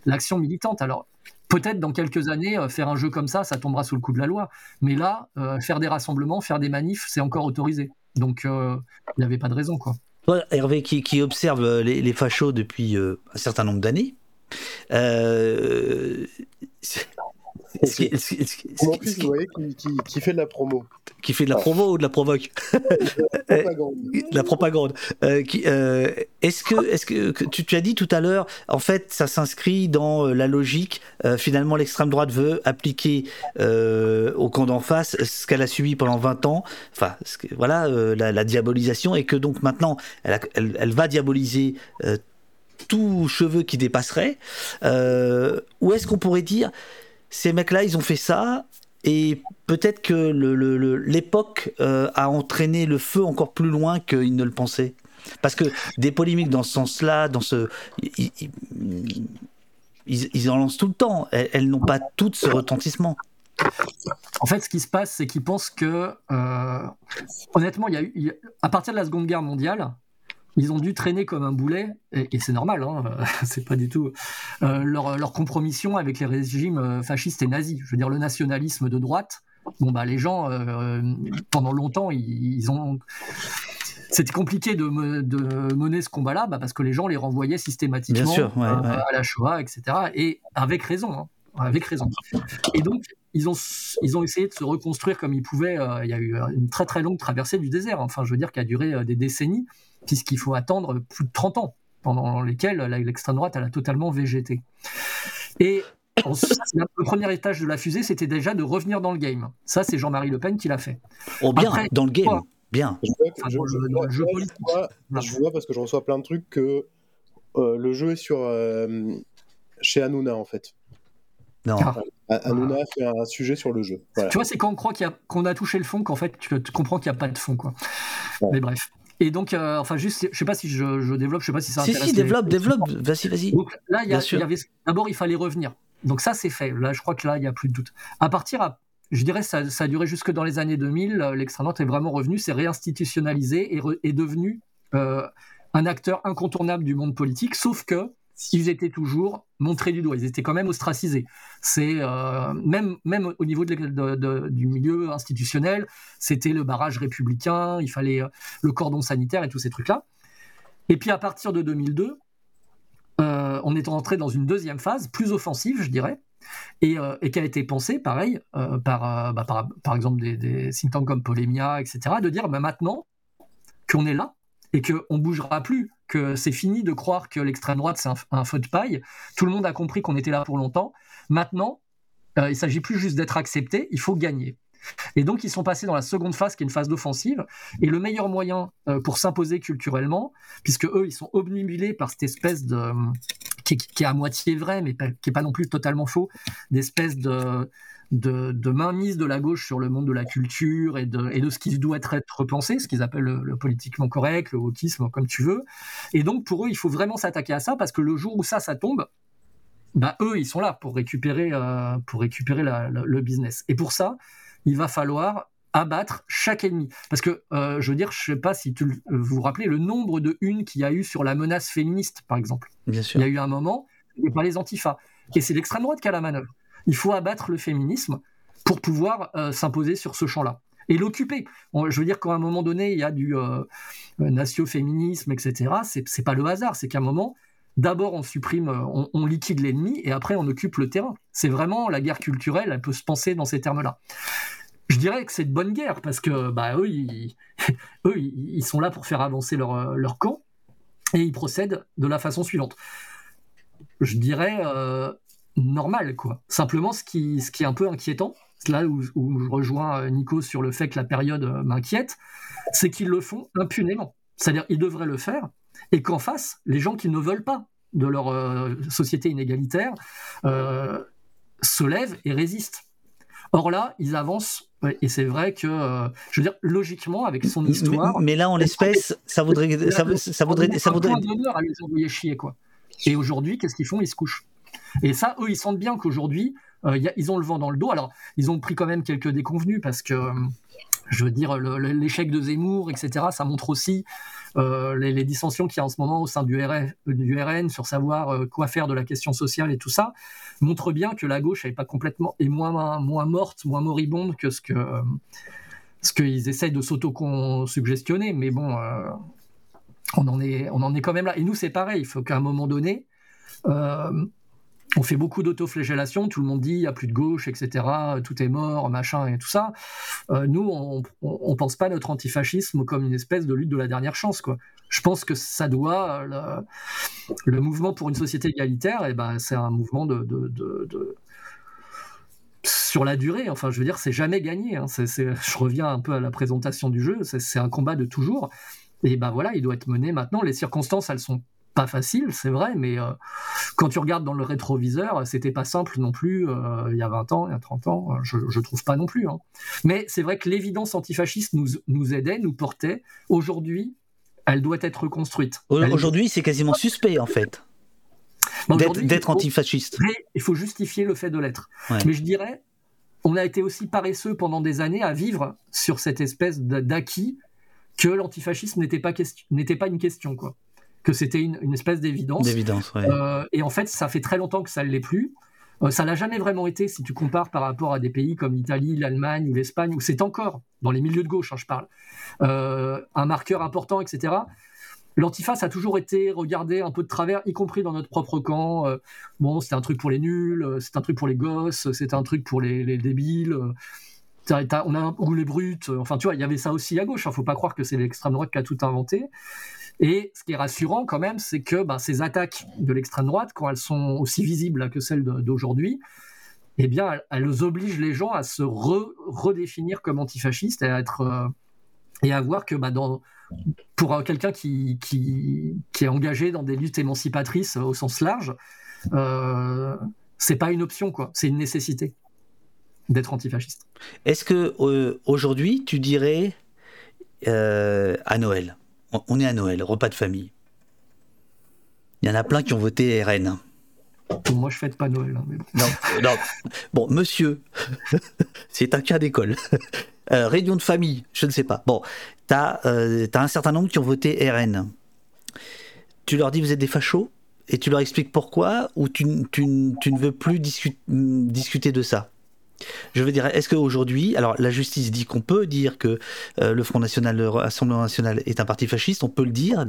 l'action militante. Alors, peut-être dans quelques années, faire un jeu comme ça, ça tombera sous le coup de la loi. Mais là, faire des rassemblements, faire des manifs, c'est encore autorisé. Donc, il n'y avait pas de raison, quoi. Hervé, qui, observe euh, les, fachos depuis euh, un certain nombre d'années, euh, qui, qui, fait de la promo. Qui fait de la promo ou de la provoque <laughs> La propagande. Euh, euh, est-ce que, est que, tu, tu, as dit tout à l'heure, en fait, ça s'inscrit dans euh, la logique. finalement, l'extrême droite veut appliquer au camp d'en face ce qu'elle a subi pendant 20 ans. Enfin, voilà, la, diabolisation, et que donc maintenant, elle, elle, va diaboliser tout cheveu qui dépasserait. ou est-ce qu'on pourrait dire ces mecs-là, ils ont fait ça, et peut-être que l'époque euh, a entraîné le feu encore plus loin qu'ils ne le pensaient. Parce que des polémiques dans ce sens-là, dans ce, ils, en lancent tout le temps. Elles, n'ont pas toutes ce retentissement. En fait, ce qui se passe, c'est qu'ils pensent que, euh, honnêtement, y a eu, à partir de la Seconde Guerre mondiale, ils ont dû traîner comme un boulet, et, c'est normal, hein, <laughs> c'est pas du tout euh, leur, compromission avec les régimes euh, fascistes et nazis. Je veux dire, le nationalisme de droite, bon bah les gens, euh, pendant longtemps, ils, ont c'était compliqué de, mener ce combat-là bah, parce que les gens les renvoyaient systématiquement à la Shoah, etc. Et avec raison, hein, avec raison. Et donc, ils ont, ils ont essayé de se reconstruire comme ils pouvaient. il y a eu une très très longue traversée du désert, enfin, je veux dire, qui a duré des décennies puisqu'il faut attendre plus de 30 ans pendant lesquelles l'extrême droite elle a totalement végété. Et le premier étage de la fusée, c'était déjà de revenir dans le game. Ça, c'est Jean-Marie Le Pen qui l'a fait. Oh bien, dans le game, bien. Je vois, parce que je reçois plein de trucs que euh, le jeu est sur euh, chez Hanouna en fait. Non. Ah. Hanouna a fait un sujet sur le jeu. Tu vois, c'est quand on croit qu'on a, a, touché le fond qu'en fait tu, comprends qu'il n'y a pas de fond. Quoi. Mais bref. Et donc, euh, enfin, juste, je sais pas si je, je, développe, je sais pas si ça intéresse. Si, si, développe, développe, vas-y, vas-y. Donc là, il y, y avait, d'abord, il fallait revenir. Donc ça, c'est fait. Là, je crois que là, il n'y a plus de doute. À partir, je dirais, ça, ça a duré jusque dans les années 2000. L'extrême droite est vraiment revenu, c'est réinstitutionnalisé et est devenu euh, un acteur incontournable du monde politique, sauf que ils étaient toujours montrés du doigt, ils étaient quand même ostracisés. C'est euh, même même au niveau du milieu institutionnel, c'était le barrage républicain, il fallait euh, le cordon sanitaire et tous ces trucs là. Et puis à partir de 2002, euh, on est rentré dans une deuxième phase plus offensive, je dirais, et, qui a été pensée, pareil, par, bah, par, par, exemple des, des think tanks comme Polémia, etc., de dire bah, maintenant qu'on est là, et qu'on ne bougera plus, que c'est fini de croire que l'extrême droite c'est un, feu de paille. Tout le monde a compris qu'on était là pour longtemps. Maintenant, euh, il s'agit plus juste d'être accepté, il faut gagner. Et donc ils sont passés dans la seconde phase qui est une phase d'offensive. Et le meilleur moyen euh, pour s'imposer culturellement, puisque eux ils sont obnubilés par cette espèce de qui, est à moitié vrai, mais qui est pas non plus totalement faux, d'espèce de de, mainmise de la gauche sur le monde de la culture et de, et de ce qui doit être, repensé, ce qu'ils appellent le, politiquement correct, le wokisme, comme tu veux. Et donc, pour eux, il faut vraiment s'attaquer à ça parce que le jour où ça, ça tombe, bah, eux, ils sont là pour récupérer, euh, pour récupérer le business. Et pour ça, il va falloir abattre chaque ennemi. Parce que, euh, je veux dire, je sais pas si tu vous vous rappelez le nombre de unes qu'il y a eu sur la menace féministe, par exemple. Bien sûr. Il y a eu un moment, et pas les antifas. Et c'est l'extrême droite qui a la manœuvre. Il faut abattre le féminisme pour pouvoir euh, s'imposer sur ce champ-là et l'occuper. Je veux dire qu'à un moment donné, il y a du euh, nacio-féminisme, etc. C'est pas le hasard, c'est qu'à un moment, d'abord on supprime, euh, on, liquide l'ennemi et après on occupe le terrain. C'est vraiment la guerre culturelle, elle peut se penser dans ces termes-là. Je dirais que c'est de bonne guerre parce que bah, eux, ils, <laughs> sont là pour faire avancer leur camp et ils procèdent de la façon suivante. Je dirais, normal, quoi. Simplement, ce qui, ce qui est un peu inquiétant, là où, je rejoins euh, Nico sur le fait que la période euh, m'inquiète, c'est qu'ils le font impunément. C'est-à-dire, ils devraient le faire, et qu'en face, les gens qui ne veulent pas de leur euh, société inégalitaire se lèvent et résistent. Or là, ils avancent, et c'est vrai que, je veux dire, logiquement, avec son histoire. Mais, là, en l'espèce, ça voudrait, ça, ça, voudrait, ça voudrait. à les envoyer chier, quoi. Et aujourd'hui, qu'est-ce qu'ils font? Ils se couchent. Et ça, eux, ils sentent bien qu'aujourd'hui, euh, ils ont le vent dans le dos. Alors, ils ont pris quand même quelques déconvenus parce que, euh, je veux dire, l'échec de Zemmour, etc., ça montre aussi euh, les, dissensions qu'il y a en ce moment au sein du, RN sur savoir quoi faire de la question sociale et tout ça, montre bien que la gauche n'est pas complètement, est moins, moins morte, moins moribonde que ce que ce qu'ils essayent de s'auto-suggestionner. Mais bon, on, en est, on en est quand même là. Et nous, c'est pareil, il faut qu'à un moment donné, on fait beaucoup d'autoflagellation, tout le monde dit il n'y a plus de gauche, etc., tout est mort, machin et tout ça. Euh, nous, on, ne pense pas notre antifascisme comme une espèce de lutte de la dernière chance. Je pense que ça doit le, mouvement pour une société égalitaire, eh ben c'est un mouvement de, sur la durée. Enfin, je veux dire, c'est jamais gagné. Hein. je reviens un peu à la présentation du jeu. C'est un combat de toujours. Et ben voilà, il doit être mené maintenant. Les circonstances, elles sont pas facile, c'est vrai, mais euh, quand tu regardes dans le rétroviseur, c'était pas simple non plus euh, il y a 20 ans, il y a 30 ans, je, je trouve pas non plus. Hein. Mais c'est vrai que l'évidence antifasciste nous, nous aidait, nous portait. Aujourd'hui, elle doit être reconstruite. Aujourd'hui, c'est quasiment suspect en fait. D'être antifasciste. il faut justifier le fait de l'être. Mais je dirais, on a été aussi paresseux pendant des années à vivre sur cette espèce d'acquis que l'antifascisme n'était pas, n'était pas une question. quoi que c'était une, espèce d'évidence. D'évidence, euh, et en fait, ça fait très longtemps que ça ne l'est plus. Euh, ça l'a jamais vraiment été si tu compares par rapport à des pays comme l'Italie, l'Allemagne ou l'Espagne, où c'est encore, dans les milieux de gauche, hein, je parle, euh, un marqueur important, etc. L'antiface a toujours été regardé un peu de travers, y compris dans notre propre camp. bon, c'est un truc pour les nuls, c'est un truc pour les gosses, c'est un truc pour les, les débiles on a ou les brutes, enfin tu vois, il y avait ça aussi à gauche. Il hein, faut pas croire que c'est l'extrême droite qui a tout inventé. Et ce qui est rassurant quand même, c'est que bah, ces attaques de l'extrême droite, quand elles sont aussi visibles que celles d'aujourd'hui, eh bien, elles obligent les gens à se redéfinir comme antifascistes et à être euh, et à voir que bah, pour quelqu'un qui, est engagé dans des luttes émancipatrices au sens large, euh, c'est pas une option, quoi. C'est une nécessité d'être antifasciste. Est-ce que euh, aujourd'hui, tu dirais euh, à Noël, on est à Noël, repas de famille. Il y en a plein qui ont voté RN. Moi, je fête pas Noël. Hein, non, non. Bon, monsieur, <laughs> c'est un cas d'école. <laughs> Euh, réunion de famille, je ne sais pas. Bon, tu as, euh, un certain nombre qui ont voté RN. Tu leur dis vous êtes des fachos et tu leur expliques pourquoi ou tu, tu ne veux plus discuter de ça? Je veux dire, est-ce qu'aujourd'hui, alors la justice dit qu'on peut dire que euh, le Front National, le Rassemblement National est un parti fasciste, on peut le dire,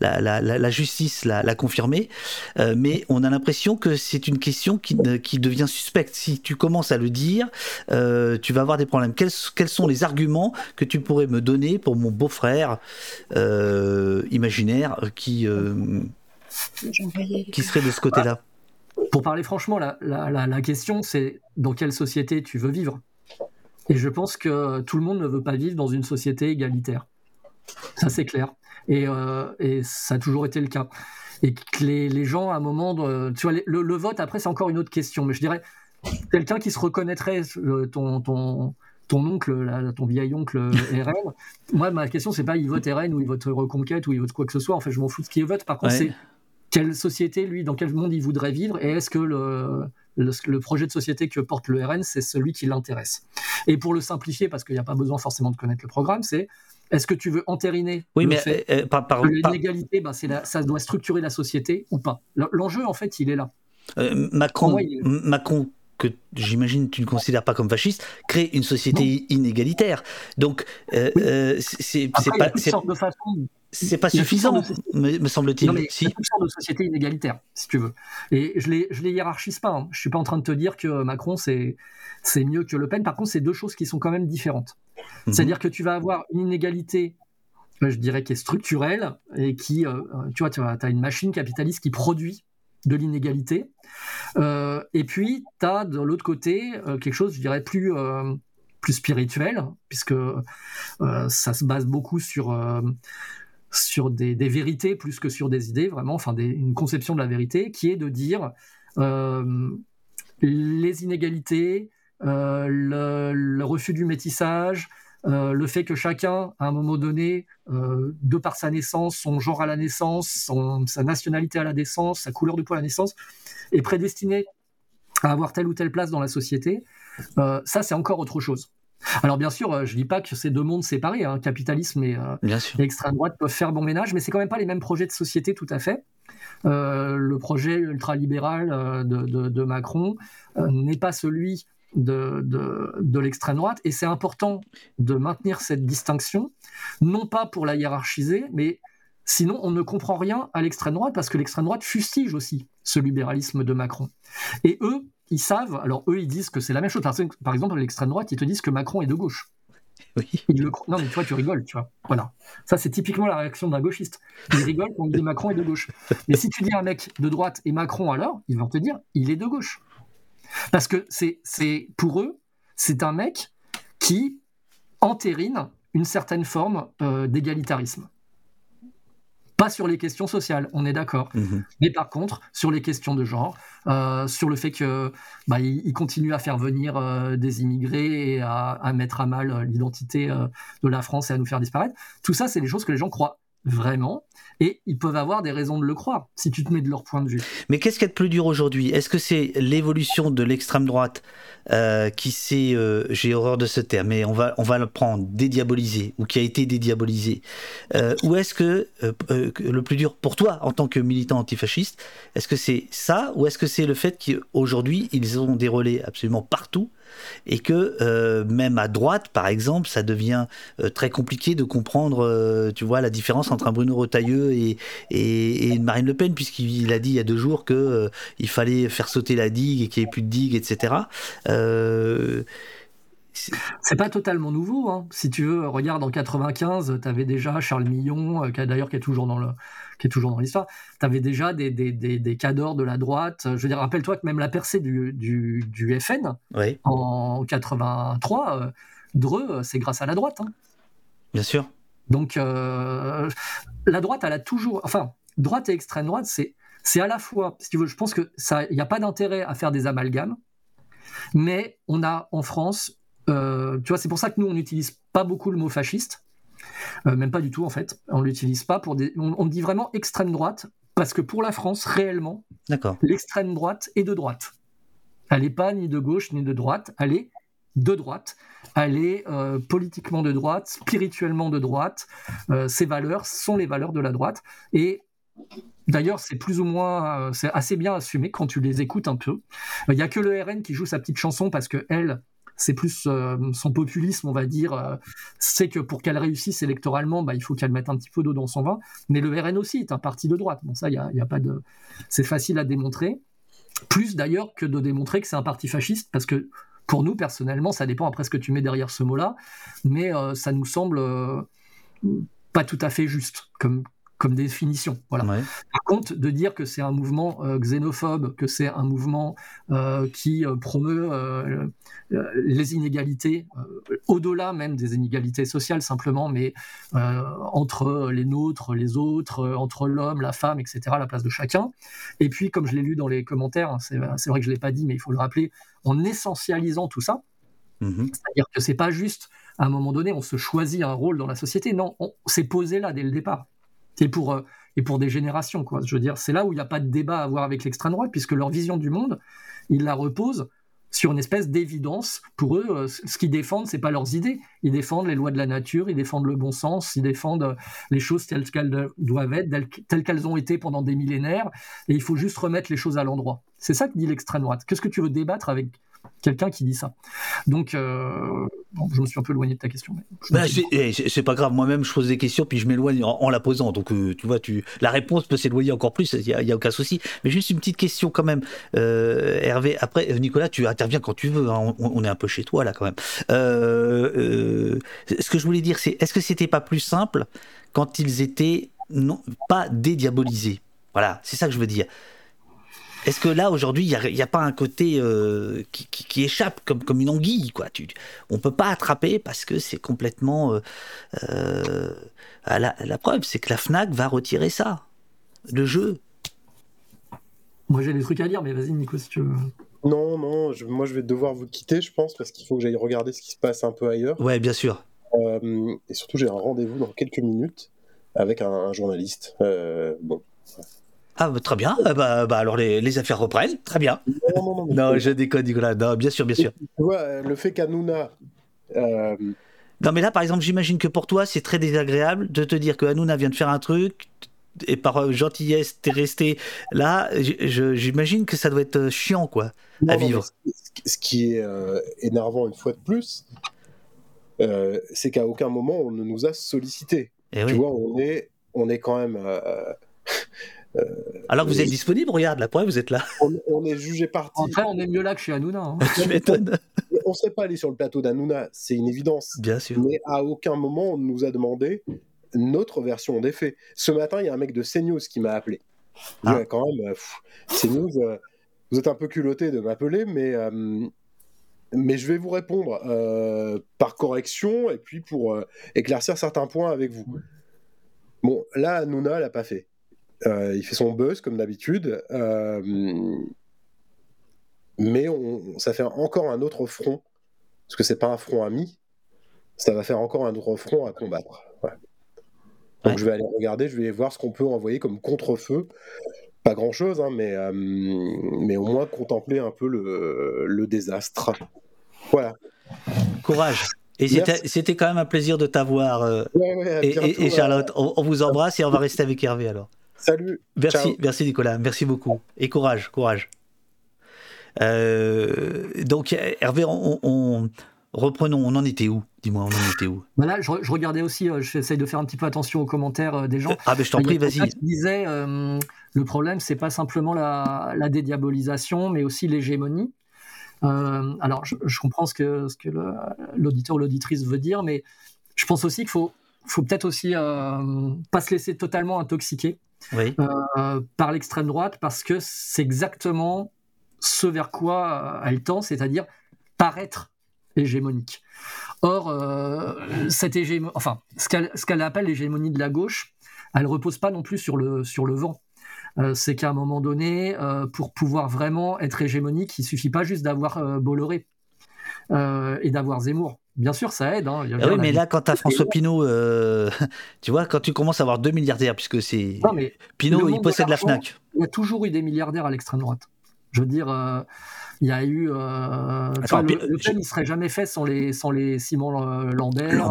la, la, la, la justice l'a confirmé, euh, mais on a l'impression que c'est une question qui, qui, devient suspecte. Si tu commences à le dire, euh, tu vas avoir des problèmes. Quels, quels, sont les arguments que tu pourrais me donner pour mon beau-frère imaginaire qui, qui serait de ce côté-là? Pour parler franchement, la, la, question, c'est dans quelle société tu veux vivre. Et je pense que tout le monde ne veut pas vivre dans une société égalitaire. Ça, c'est clair. Et, euh, et, ça a toujours été le cas. Et que les, les gens, à un moment, de, tu vois, le, vote, après, c'est encore une autre question. Mais je dirais, quelqu'un qui se reconnaîtrait, ton, ton, ton oncle, ton vieil oncle <laughs> RN, moi, ma question, c'est pas il vote RN ou il vote Reconquête ou il vote quoi que ce soit. En fait, je m'en fous de ce qu'il vote. Par contre, c'est quelle société, lui, dans quel monde il voudrait vivre, et est-ce que le, le, projet de société que porte le RN, c'est celui qui l'intéresse? Et pour le simplifier, parce qu'il n'y a pas besoin forcément de connaître le programme, c'est est-ce que tu veux entériner oui, mais fait euh, euh, l'inégalité, ben, ça doit structurer la société ou pas? L'enjeu, en fait, il est là. Euh, Macron, Macron que j'imagine tu ne considères pas comme fasciste, crée une société inégalitaire. Donc, c'est pas. C'est. Il y a toutes sortes de sociétés inégalitaires, si tu veux. Et je les, je les hiérarchise pas. Hein. Je suis pas en train de te dire que Macron, c'est mieux que Le Pen. Par contre, c'est deux choses qui sont quand même différentes. Mhm. C'est-à-dire que tu vas avoir une inégalité, je dirais, qui est structurelle et qui, euh, tu vois, tu as une machine capitaliste qui produit de l'inégalité. Euh, et puis, tu as de l'autre côté euh, quelque chose, je dirais, plus, plus spirituel, puisque ça se base beaucoup sur sur des, vérités plus que sur des idées, vraiment, enfin une conception de la vérité, qui est de dire euh, les inégalités, euh, le, refus du métissage, euh, le fait que chacun, à un moment donné, de par sa naissance, son genre à la naissance, sa nationalité à la naissance, sa couleur de peau à la naissance, est prédestiné à avoir telle ou telle place dans la société, ça c'est encore autre chose. Alors bien sûr, euh, je dis pas que c'est deux mondes séparés, hein. capitalisme et, euh, extrême droite peuvent faire bon ménage, mais c'est quand même pas les mêmes projets de société tout à fait. Euh, le projet ultralibéral de, Macron n'est pas celui de, de l'extrême droite, et c'est important de maintenir cette distinction, non pas pour la hiérarchiser, mais sinon on ne comprend rien à l'extrême droite, parce que l'extrême droite fustige aussi ce libéralisme de Macron. Et eux, ils savent, alors eux, ils disent que c'est la même chose. Par exemple, l'extrême droite, ils te disent que Macron est de gauche. Oui. Non, mais tu vois, tu rigoles, tu vois. Voilà. Ça, c'est typiquement la réaction d'un gauchiste. Il rigole quand on dit Macron est de gauche. Mais si tu dis un mec de droite et Macron alors, ils vont te dire il est de gauche. Parce que c'est, c'est pour eux, c'est un mec qui entérine une certaine forme euh, d'égalitarisme. Pas sur les questions sociales, on est d'accord. Mhm. Mais par contre, sur les questions de genre, euh, sur le fait que bah, il, continue à faire venir euh, des immigrés et à, mettre à mal euh, l'identité de la France et à nous faire disparaître. Tout ça, c'est des choses que les gens croient vraiment. Et ils peuvent avoir des raisons de le croire, si tu te mets de leur point de vue. Mais qu'est-ce qui est de plus dur aujourd'hui? Est-ce que c'est l'évolution de l'extrême droite euh, qui s'est, euh, j'ai horreur de ce terme, mais on va, on va le prendre, dédiabolisé, ou qui a été dédiabolisé euh, Ou est-ce que le plus dur pour toi, en tant que militant antifasciste, est-ce que c'est ça, ou est-ce que c'est le fait qu'aujourd'hui, ils ont des relais absolument partout et que euh, même à droite, par exemple, ça devient euh, très compliqué de comprendre, euh, tu vois, la différence entre un Bruno Retailleau et, une Marine Le Pen, puisqu'il a dit il y a deux jours que il fallait faire sauter la digue et qu'il n'y ait plus de digue, etc. c'est pas totalement nouveau. Hein. Si tu veux, regarde en 95, tu avais déjà Charles Millon, qui d'ailleurs qui est toujours dans le, qui est toujours dans l'histoire. Tu avais déjà des, des, des, des cadors de la droite. Je veux dire, rappelle-toi que même la percée du, du, du FN en 83, euh, Dreux, c'est grâce à la droite. Hein. Bien sûr. Donc euh, la droite, elle a toujours, enfin, droite et extrême droite, c'est c'est à la fois, si tu veux, je pense que ça, il n'y a pas d'intérêt à faire des amalgames, mais on a en France, euh, tu vois, c'est pour ça que nous on n'utilise pas beaucoup le mot fasciste, euh, même pas du tout en fait. On l'utilise pas pour des, on, dit vraiment extrême droite parce que pour la France réellement, l'extrême droite est de droite. Elle n'est pas ni de gauche ni de droite, elle est de droite. Elle est euh, politiquement de droite, spirituellement de droite. ses valeurs sont les valeurs de la droite. Et D'ailleurs, c'est plus ou moins, euh, c'est assez bien assumé quand tu les écoutes un peu. Il n'y a que le RN qui joue sa petite chanson parce que elle, c'est plus euh, son populisme, on va dire. Euh, c'est que pour qu'elle réussisse électoralement, bah, il faut qu'elle mette un petit peu d'eau dans son vin. Mais le RN aussi est un parti de droite. Bon, ça, il y a, pas de, c'est facile à démontrer. Plus d'ailleurs que de démontrer que c'est un parti fasciste, parce que pour nous personnellement, ça dépend après ce que tu mets derrière ce mot-là, mais ça nous semble pas tout à fait juste comme, comme définition. Voilà. Par contre, de dire que c'est un mouvement euh, xénophobe, que c'est un mouvement euh, qui euh, promeut les inégalités, au-delà même des inégalités sociales simplement, mais entre les nôtres, les autres, entre l'homme, la femme, etc., la place de chacun. Et puis, comme je l'ai lu dans les commentaires, hein, c'est vrai que je ne l'ai pas dit, mais il faut le rappeler, en essentialisant tout ça, mm-hmm. c'est-à-dire que c'est pas juste à un moment donné, on se choisit un rôle dans la société. Non, on s'est posé là dès le départ et pour, euh, et pour des générations. Quoi. Je veux dire, c'est là où il n'y a pas de débat à avoir avec l'extrême droite, puisque leur vision du monde, ils la reposent sur une espèce d'évidence. Pour eux, euh, ce qu'ils défendent, c'est pas leurs idées. Ils défendent les lois de la nature, ils défendent le bon sens, ils défendent euh, les choses telles qu'elles doivent être, telles qu'elles ont été pendant des millénaires, et il faut juste remettre les choses à l'endroit. C'est ça que dit l'extrême droite. Qu'est-ce que tu veux débattre avec quelqu'un qui dit ça. Donc, euh, je me suis un peu éloigné de ta question. Bah, eh, c'est pas grave, moi-même je pose des questions puis je m'éloigne en, la posant. Donc, euh, tu vois, tu, la réponse peut s'éloigner encore plus, il n'y a, aucun souci. Mais juste une petite question quand même, euh, Hervé. Après, Nicolas, tu interviens quand tu veux, hein. on, est un peu chez toi là quand même. ce que je voulais dire, c'est est-ce que c'était pas plus simple quand ils étaient non, pas dédiabolisés? Voilà, c'est ça que je veux dire. Est-ce que là, aujourd'hui, il n'y a, pas un côté euh, qui, échappe comme, comme une anguille quoi? Tu, On peut pas attraper parce que c'est complètement... Euh, euh, la, preuve, c'est que la FNAC va retirer ça, le jeu. Moi, j'ai des trucs à dire, mais vas-y, Nico, si tu veux. Non, non, moi, je vais devoir vous quitter, je pense, parce qu'il faut que j'aille regarder ce qui se passe un peu ailleurs. Ouais, bien sûr. et surtout, j'ai un rendez-vous dans quelques minutes avec un, un journaliste. bon, ah, bah, très bien. Ah, bah, bah, alors les, les, affaires reprennent. Très bien. Non, non, <laughs> je déconne, Nicolas. Non, bien sûr, bien sûr. Tu vois, le fait qu'Anouna. Euh... Non, mais là, par exemple, j'imagine que pour toi, c'est très désagréable de te dire que Hanouna vient de faire un truc et par euh, gentillesse, t'es resté là. J'imagine que ça doit être euh, chiant, quoi, à vivre. Ce qui est euh, énervant une fois de plus, c'est qu'à aucun moment on ne nous a sollicité. Et eh tu vois, on est, on est quand même. Euh, Alors que vous êtes disponible, regarde, la preuve, vous êtes là. On, est jugé parti. Après, on est mieux là que chez Hanouna. Hein. <laughs> tu m'étonnes. On ne serait pas allé sur le plateau d'Hanouna, c'est une évidence. Bien sûr. Mais à aucun moment, on nous a demandé notre version des faits. Ce matin, il y a un mec de CNews qui m'a appelé. Ah. quand même, euh, CNews, euh, vous êtes un peu culotté de m'appeler, mais, mais je vais vous répondre par correction et puis pour éclaircir certains points avec vous. Bon, là, Hanouna l'a pas fait. Euh, il fait son buzz comme d'habitude. Euh, mais ça fait encore un autre front. Parce que c'est pas un front ami. Ça va faire encore un autre front à combattre. Donc je vais aller regarder, je vais voir ce qu'on peut envoyer comme contre-feu. Pas grand chose, hein, mais, euh, mais au moins contempler un peu le, désastre. Voilà. Courage. Et c'était quand même un plaisir de t'avoir. et, Charlotte, on, vous embrasse et on va rester avec Hervé alors. Salut. Merci, merci Nicolas, merci beaucoup. Et courage, courage. Euh, donc Hervé, on, reprenons, on en était où? Dis-moi, on en était où? Voilà, je, regardais aussi, euh, j'essaye de faire un petit peu attention aux commentaires euh, des gens. Ah ben je t'en prie, vas-y. disait, le problème, c'est pas simplement la, dédiabolisation, mais aussi l'hégémonie. alors, je, comprends ce que, ce que l'auditeur ou l'auditrice veut dire, mais je pense aussi qu'il faut, faut peut-être aussi pas se laisser totalement intoxiquer par l'extrême droite, parce que c'est exactement ce vers quoi elle tend, c'est-à-dire paraître hégémonique. Or, euh, cette enfin, ce qu'elle appelle l'hégémonie de la gauche, elle repose pas non plus sur le, sur le vent. Euh, c'est qu'à un moment donné, euh, pour pouvoir vraiment être hégémonique, il suffit pas juste d'avoir Bolloré et d'avoir Zemmour. Bien sûr, ça aide. Hein. Ah oui, mais là, quand tu as François Pinault, <laughs> tu vois, quand tu commences à avoir deux milliardaires, puisque c'est. Pinault, il possède la Fnac. Il y a toujours eu des milliardaires à l'extrême droite. Je veux dire, il y a eu. Euh, le, film, il serait jamais fait sans les, sans les Simon euh, Lambert.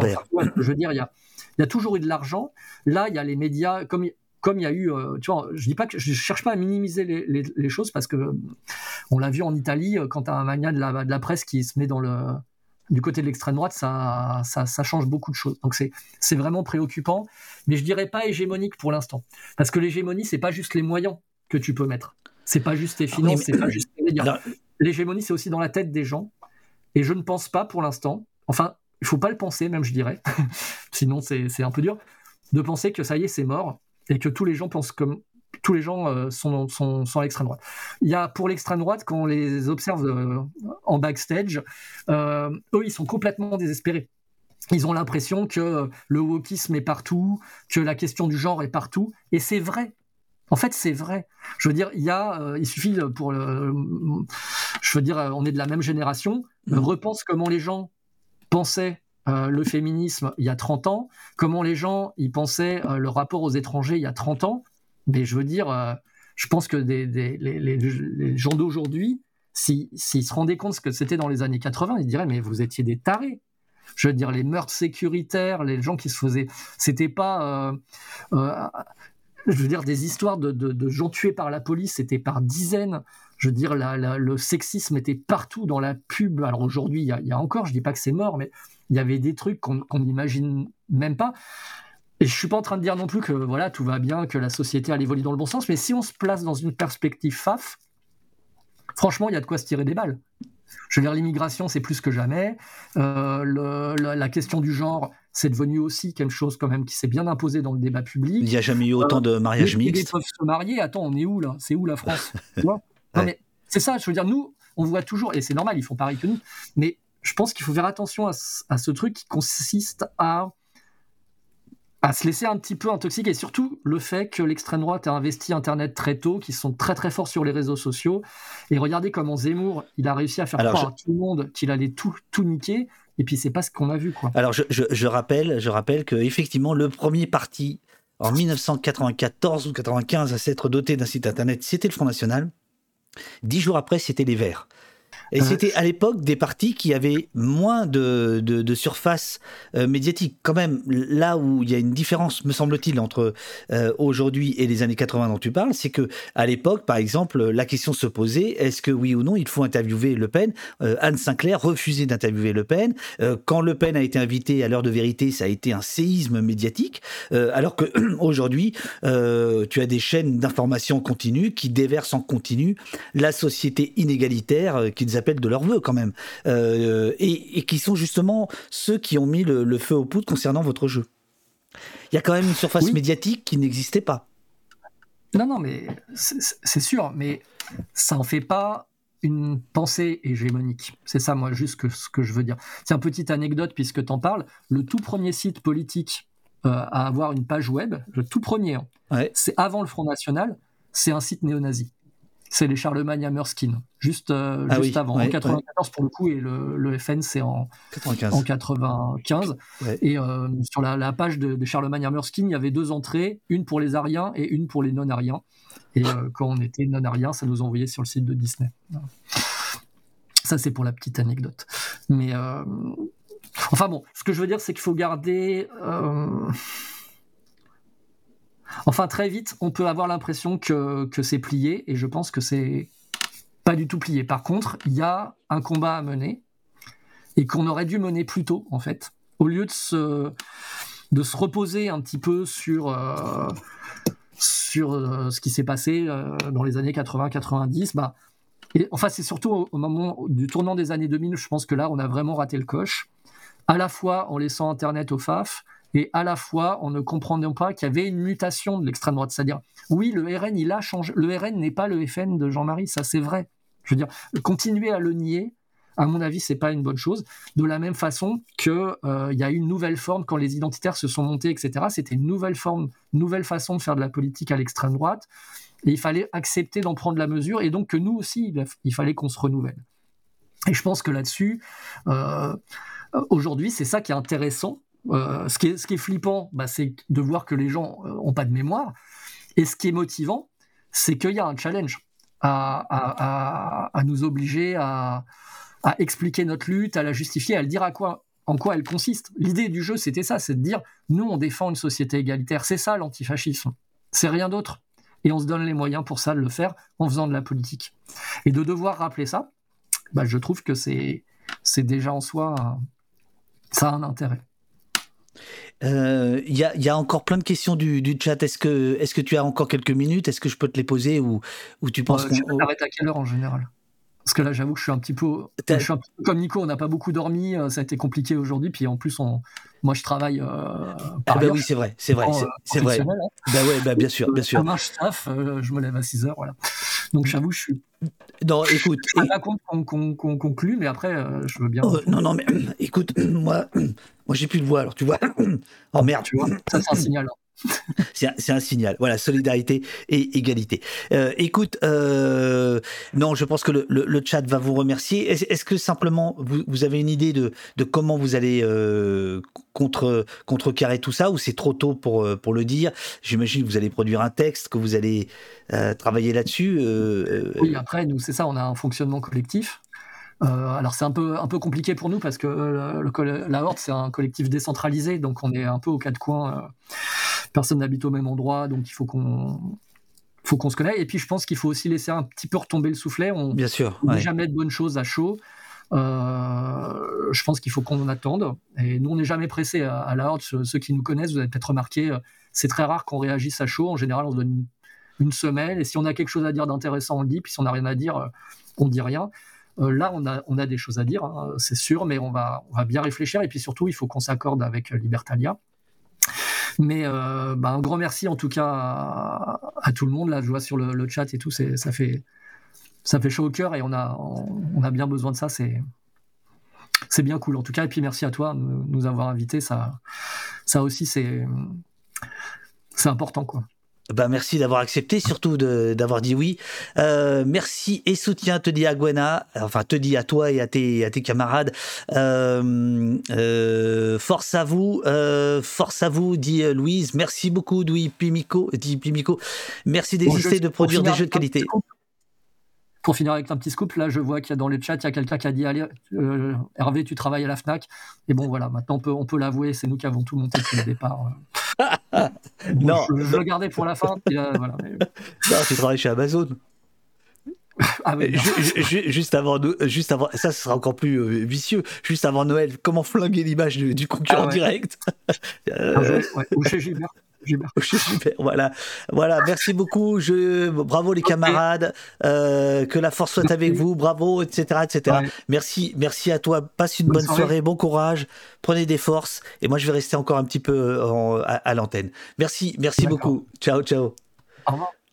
je veux dire, il y a, il y a toujours eu de l'argent. Là, il y a les médias, comme, comme il y a eu. Euh, tu vois, je dis pas que je cherche pas à minimiser les, les, choses parce que on l'a vu en Italie, quand tu as un mania de la, de la presse qui se met dans le du côté de l'extrême droite, ça, ça, ça, change beaucoup de choses. Donc c'est, c'est vraiment préoccupant, mais je dirais pas hégémonique pour l'instant, parce que l'hégémonie c'est pas juste les moyens que tu peux mettre, c'est pas juste tes finances, c'est pas juste les médias l'hégémonie, c'est aussi dans la tête des gens. Et je ne pense pas pour l'instant, enfin, il faut pas le penser, même je dirais, <laughs> sinon c'est un peu dur, de penser que ça y est, c'est mort, et que tous les gens pensent comme tous les gens euh, sont, sont, sont, à l'extrême droite. Il y a pour l'extrême droite, quand on les observe euh, en backstage, euh, eux, ils sont complètement désespérés. Ils ont l'impression que le wokisme est partout, que la question du genre est partout, et c'est vrai. En fait, c'est vrai. Je veux dire, il y a, il suffit pour le, je veux dire, on est de la même génération. Mmh. Repense comment les gens pensaient euh, le féminisme il y a 30 ans, comment les gens y pensaient euh, le rapport aux étrangers il y a 30 ans. Mais je veux dire, je pense que les, gens d'aujourd'hui, s'ils se rendaient compte ce que c'était dans les années 80, ils diraient mais vous étiez des tarés. Je veux dire, les meurtres sécuritaires, les gens qui se faisaient, c'était pas je veux dire, des histoires de, gens tués par la police, c'était par dizaines. Je veux dire, le sexisme était partout dans la pub. Alors aujourd'hui, il y, a encore, je dis pas que c'est mort, mais il y avait des trucs qu'on n'imagine même pas. Et je suis pas en train de dire non plus que voilà tout va bien, que la société elle évolue dans le bon sens, mais si on se place dans une perspective faf, franchement, il y a de quoi se tirer des balles. Je veux dire, l'immigration, c'est plus que jamais. Euh, la, question du genre, c'est devenu aussi quelque chose quand même qui s'est bien imposé dans le débat public. Il n'y a jamais eu autant de mariages mixtes. Les peuvent se marier. Attends, on est où là? C'est où la France? <laughs> C'est ça. Je veux dire, nous, on voit toujours, et c'est normal, ils font pareil que nous. Mais je pense qu'il faut faire attention à ce truc qui consiste à à se laisser un petit peu intoxiquer et surtout le fait que l'extrême droite a investi Internet très tôt, qu'ils sont très très forts sur les réseaux sociaux. Et regardez comment Zemmour, il a réussi à faire croire à tout le monde qu'il allait tout, tout niquer. Et puis c'est pas ce qu'on a vu. Quoi. Alors je, je, rappelle, je rappelle que effectivement le premier parti en 1994 ou 95 à s'être doté d'un site Internet, c'était le Front National. Dix jours après, c'était les Verts. Et c'était à l'époque des partis qui avaient moins de, de, surface euh, médiatique. Quand même, là où il y a une différence, me semble-t-il, entre euh, aujourd'hui et les années 80 dont tu parles, c'est que à l'époque, par exemple, la question se posait est-ce que oui ou non il faut interviewer Le Pen? Euh, Anne Sinclair refusait d'interviewer Le Pen. quand Le Pen a été invité à l'heure de vérité, ça a été un séisme médiatique. alors que <clears throat> aujourd'hui, tu as des chaînes d'information continue qui déversent en continu la société inégalitaire qu'ils appellent de leur vœu quand même, euh, et, qui sont justement ceux qui ont mis le, feu aux poudres concernant votre jeu. Il y a quand même une surface médiatique qui n'existait pas. Non, non, mais c'est sûr, mais ça en fait pas une pensée hégémonique. C'est ça, moi, juste que, ce que je veux dire. C'est une petite anecdote, puisque tu en parles. Le tout premier site politique euh, à avoir une page web, le tout premier, hein, c'est avant le Front National, c'est un site néo-nazi c'est les Charlemagne Hammerskin, juste, euh, ah juste avant, en 94 pour le coup, et le, FN c'est en 95. En 95. Et euh, sur la, page de, Charlemagne Hammerskin, il y avait deux entrées, une pour les Ariens et une pour les non-Ariens. Et euh, quand on était non-Ariens, ça nous envoyait sur le site de Disney. Ça, c'est pour la petite anecdote. Mais enfin bon, ce que je veux dire, c'est qu'il faut garder Enfin, très vite, on peut avoir l'impression que, c'est plié, et je pense que c'est pas du tout plié. Par contre, il y a un combat à mener, et qu'on aurait dû mener plus tôt, en fait. Au lieu de se, de se reposer un petit peu sur, euh, sur euh, ce qui s'est passé euh, dans les années 80-90, bah, enfin, c'est surtout au, moment du tournant des années 2000, je pense que là, on a vraiment raté le coche, à la fois en laissant Internet au FAF, et à la fois en ne comprenant pas qu'il y avait une mutation de l'extrême droite. C'est-à-dire, oui, le RN, il a changé. Le RN n'est pas le FN de Jean-Marie, ça c'est vrai. Je veux dire, continuer à le nier, à mon avis, c'est pas une bonne chose. De la même façon que euh, il y a eu une nouvelle forme quand les identitaires se sont montés, etc. C'était une nouvelle forme, nouvelle façon de faire de la politique à l'extrême droite. Et il fallait accepter d'en prendre la mesure, et donc que nous aussi, il fallait qu'on se renouvelle. Et je pense que là-dessus, euh, aujourd'hui, c'est ça qui est intéressant. Euh, ce, qui est, flippant, bah, c'est de voir que les gens n'ont pas de mémoire. Et ce qui est motivant, c'est qu'il y a un challenge à, nous obliger à, expliquer notre lutte, à la justifier, à le dire à quoi, en quoi elle consiste. L'idée du jeu, c'était ça, c'est de dire, nous, on défend une société égalitaire. C'est ça l'antifascisme. C'est rien d'autre. Et on se donne les moyens pour ça de le faire en faisant de la politique. Et de devoir rappeler ça, bah, je trouve que c'est déjà en soi, ça a un intérêt. Il euh, y, a, y, a, encore plein de questions du, du chat. Est-ce que, est que tu as encore quelques minutes? Est-ce que je peux te les poser ou, ou tu penses euh, qu'on à quelle heure en général? Parce que là, j'avoue que je suis un petit peu, je suis un peu comme Nico, on n'a pas beaucoup dormi, euh, ça a été compliqué aujourd'hui. Puis en plus, on, moi, je travaille. Euh, ah bah oui, c'est vrai, c'est vrai, c'est vrai. Hein. Bah ouais, bah bien sûr, bien sûr. Je taffe, euh, je me lève à 6 heures, voilà. Donc j'avoue, je suis. Non, écoute. Je pas compte qu'on conclue, mais après, euh, je veux bien. Oh, non, non, mais <clears throat> écoute, <clears throat> moi, <clears throat> moi, j'ai plus de voix, alors tu vois. Oh merde, tu vois. Ça, c'est un signal. Hein. <laughs> C'est un, signal. Voilà, solidarité et égalité. Euh, écoute, euh, non, je pense que le, chat va vous remercier. Est-ce que simplement vous, avez une idée de, comment vous allez euh, contre, contrecarrer tout ça ou c'est trop tôt pour, pour le dire? J'imagine que vous allez produire un texte, que vous allez travailler là-dessus. oui, après, nous, c'est ça, on a un fonctionnement collectif. Alors c'est un peu un peu compliqué pour nous parce que la Horde c'est un collectif décentralisé donc on est un peu aux quatre coins personne n'habite au même endroit, donc il faut qu'on faut qu'on se connaisse. Et puis je pense qu'il faut aussi laisser un petit peu retomber le soufflet. On Bien sûr. ne jamais de bonnes choses à chaud. Euh, je pense qu'il faut qu'on en attende. Et nous, on n'est jamais pressé à, la horde. Ceux, qui nous connaissent, vous avez peut-être remarqué, euh, c'est très rare qu'on réagisse à chaud. En général, on se donne une, semaine. Et si on a quelque chose à dire d'intéressant, on le dit. Puis si on n'a rien à dire, euh, on dit rien. Là, on a, on a des choses à dire, hein, c'est sûr, mais on va, on va bien réfléchir. Et puis surtout, il faut qu'on s'accorde avec Libertalia. Mais euh, bah, un grand merci en tout cas à, tout le monde. Là, je vois sur le, chat et tout, ça fait, ça fait chaud au cœur et on a, on, a bien besoin de ça. C'est, c'est bien cool en tout cas. Et puis merci à toi de nous avoir invités. Ça, ça aussi, c'est, c'est important quoi. Bah merci d'avoir accepté, surtout d'avoir dit oui. Euh, merci et soutien te dit à Gwena, enfin te dit à toi et à tes, à tes camarades. Euh, euh, force à vous, force à vous, dit Louise. Merci beaucoup, dit Pimico. Dit Pimico. Merci d'exister, de produire des jeux de qualité. Pour finir avec un petit scoop, là je vois qu'il y a dans le chat, il y a quelqu'un qui a dit Allez, Hervé, tu travailles à la Fnac. Et bon voilà, maintenant on peut, on peut l'avouer, c'est nous qui avons tout monté depuis le départ <laughs> non. Je, je, le gardais pour la fin. Voilà. <laughs> Non, tu travailles chez Amazon. Ah juste avant, juste avant, ça, ce sera encore plus euh, vicieux. Juste avant Noël, comment flinguer l'image du, du, concurrent ah direct <laughs> euh... ouais. Ou chez Gilbert. Gilbert. <laughs> Voilà, voilà. Merci beaucoup. Je, bravo les camarades. Euh, que la force soit avec vous. Bravo, etc., etc. Merci, merci à toi. Passe une bonne, soirée. bon courage. Prenez des forces. Et moi, je vais rester encore un petit peu euh, à, l'antenne. Merci, merci beaucoup. Ciao, ciao. Au revoir.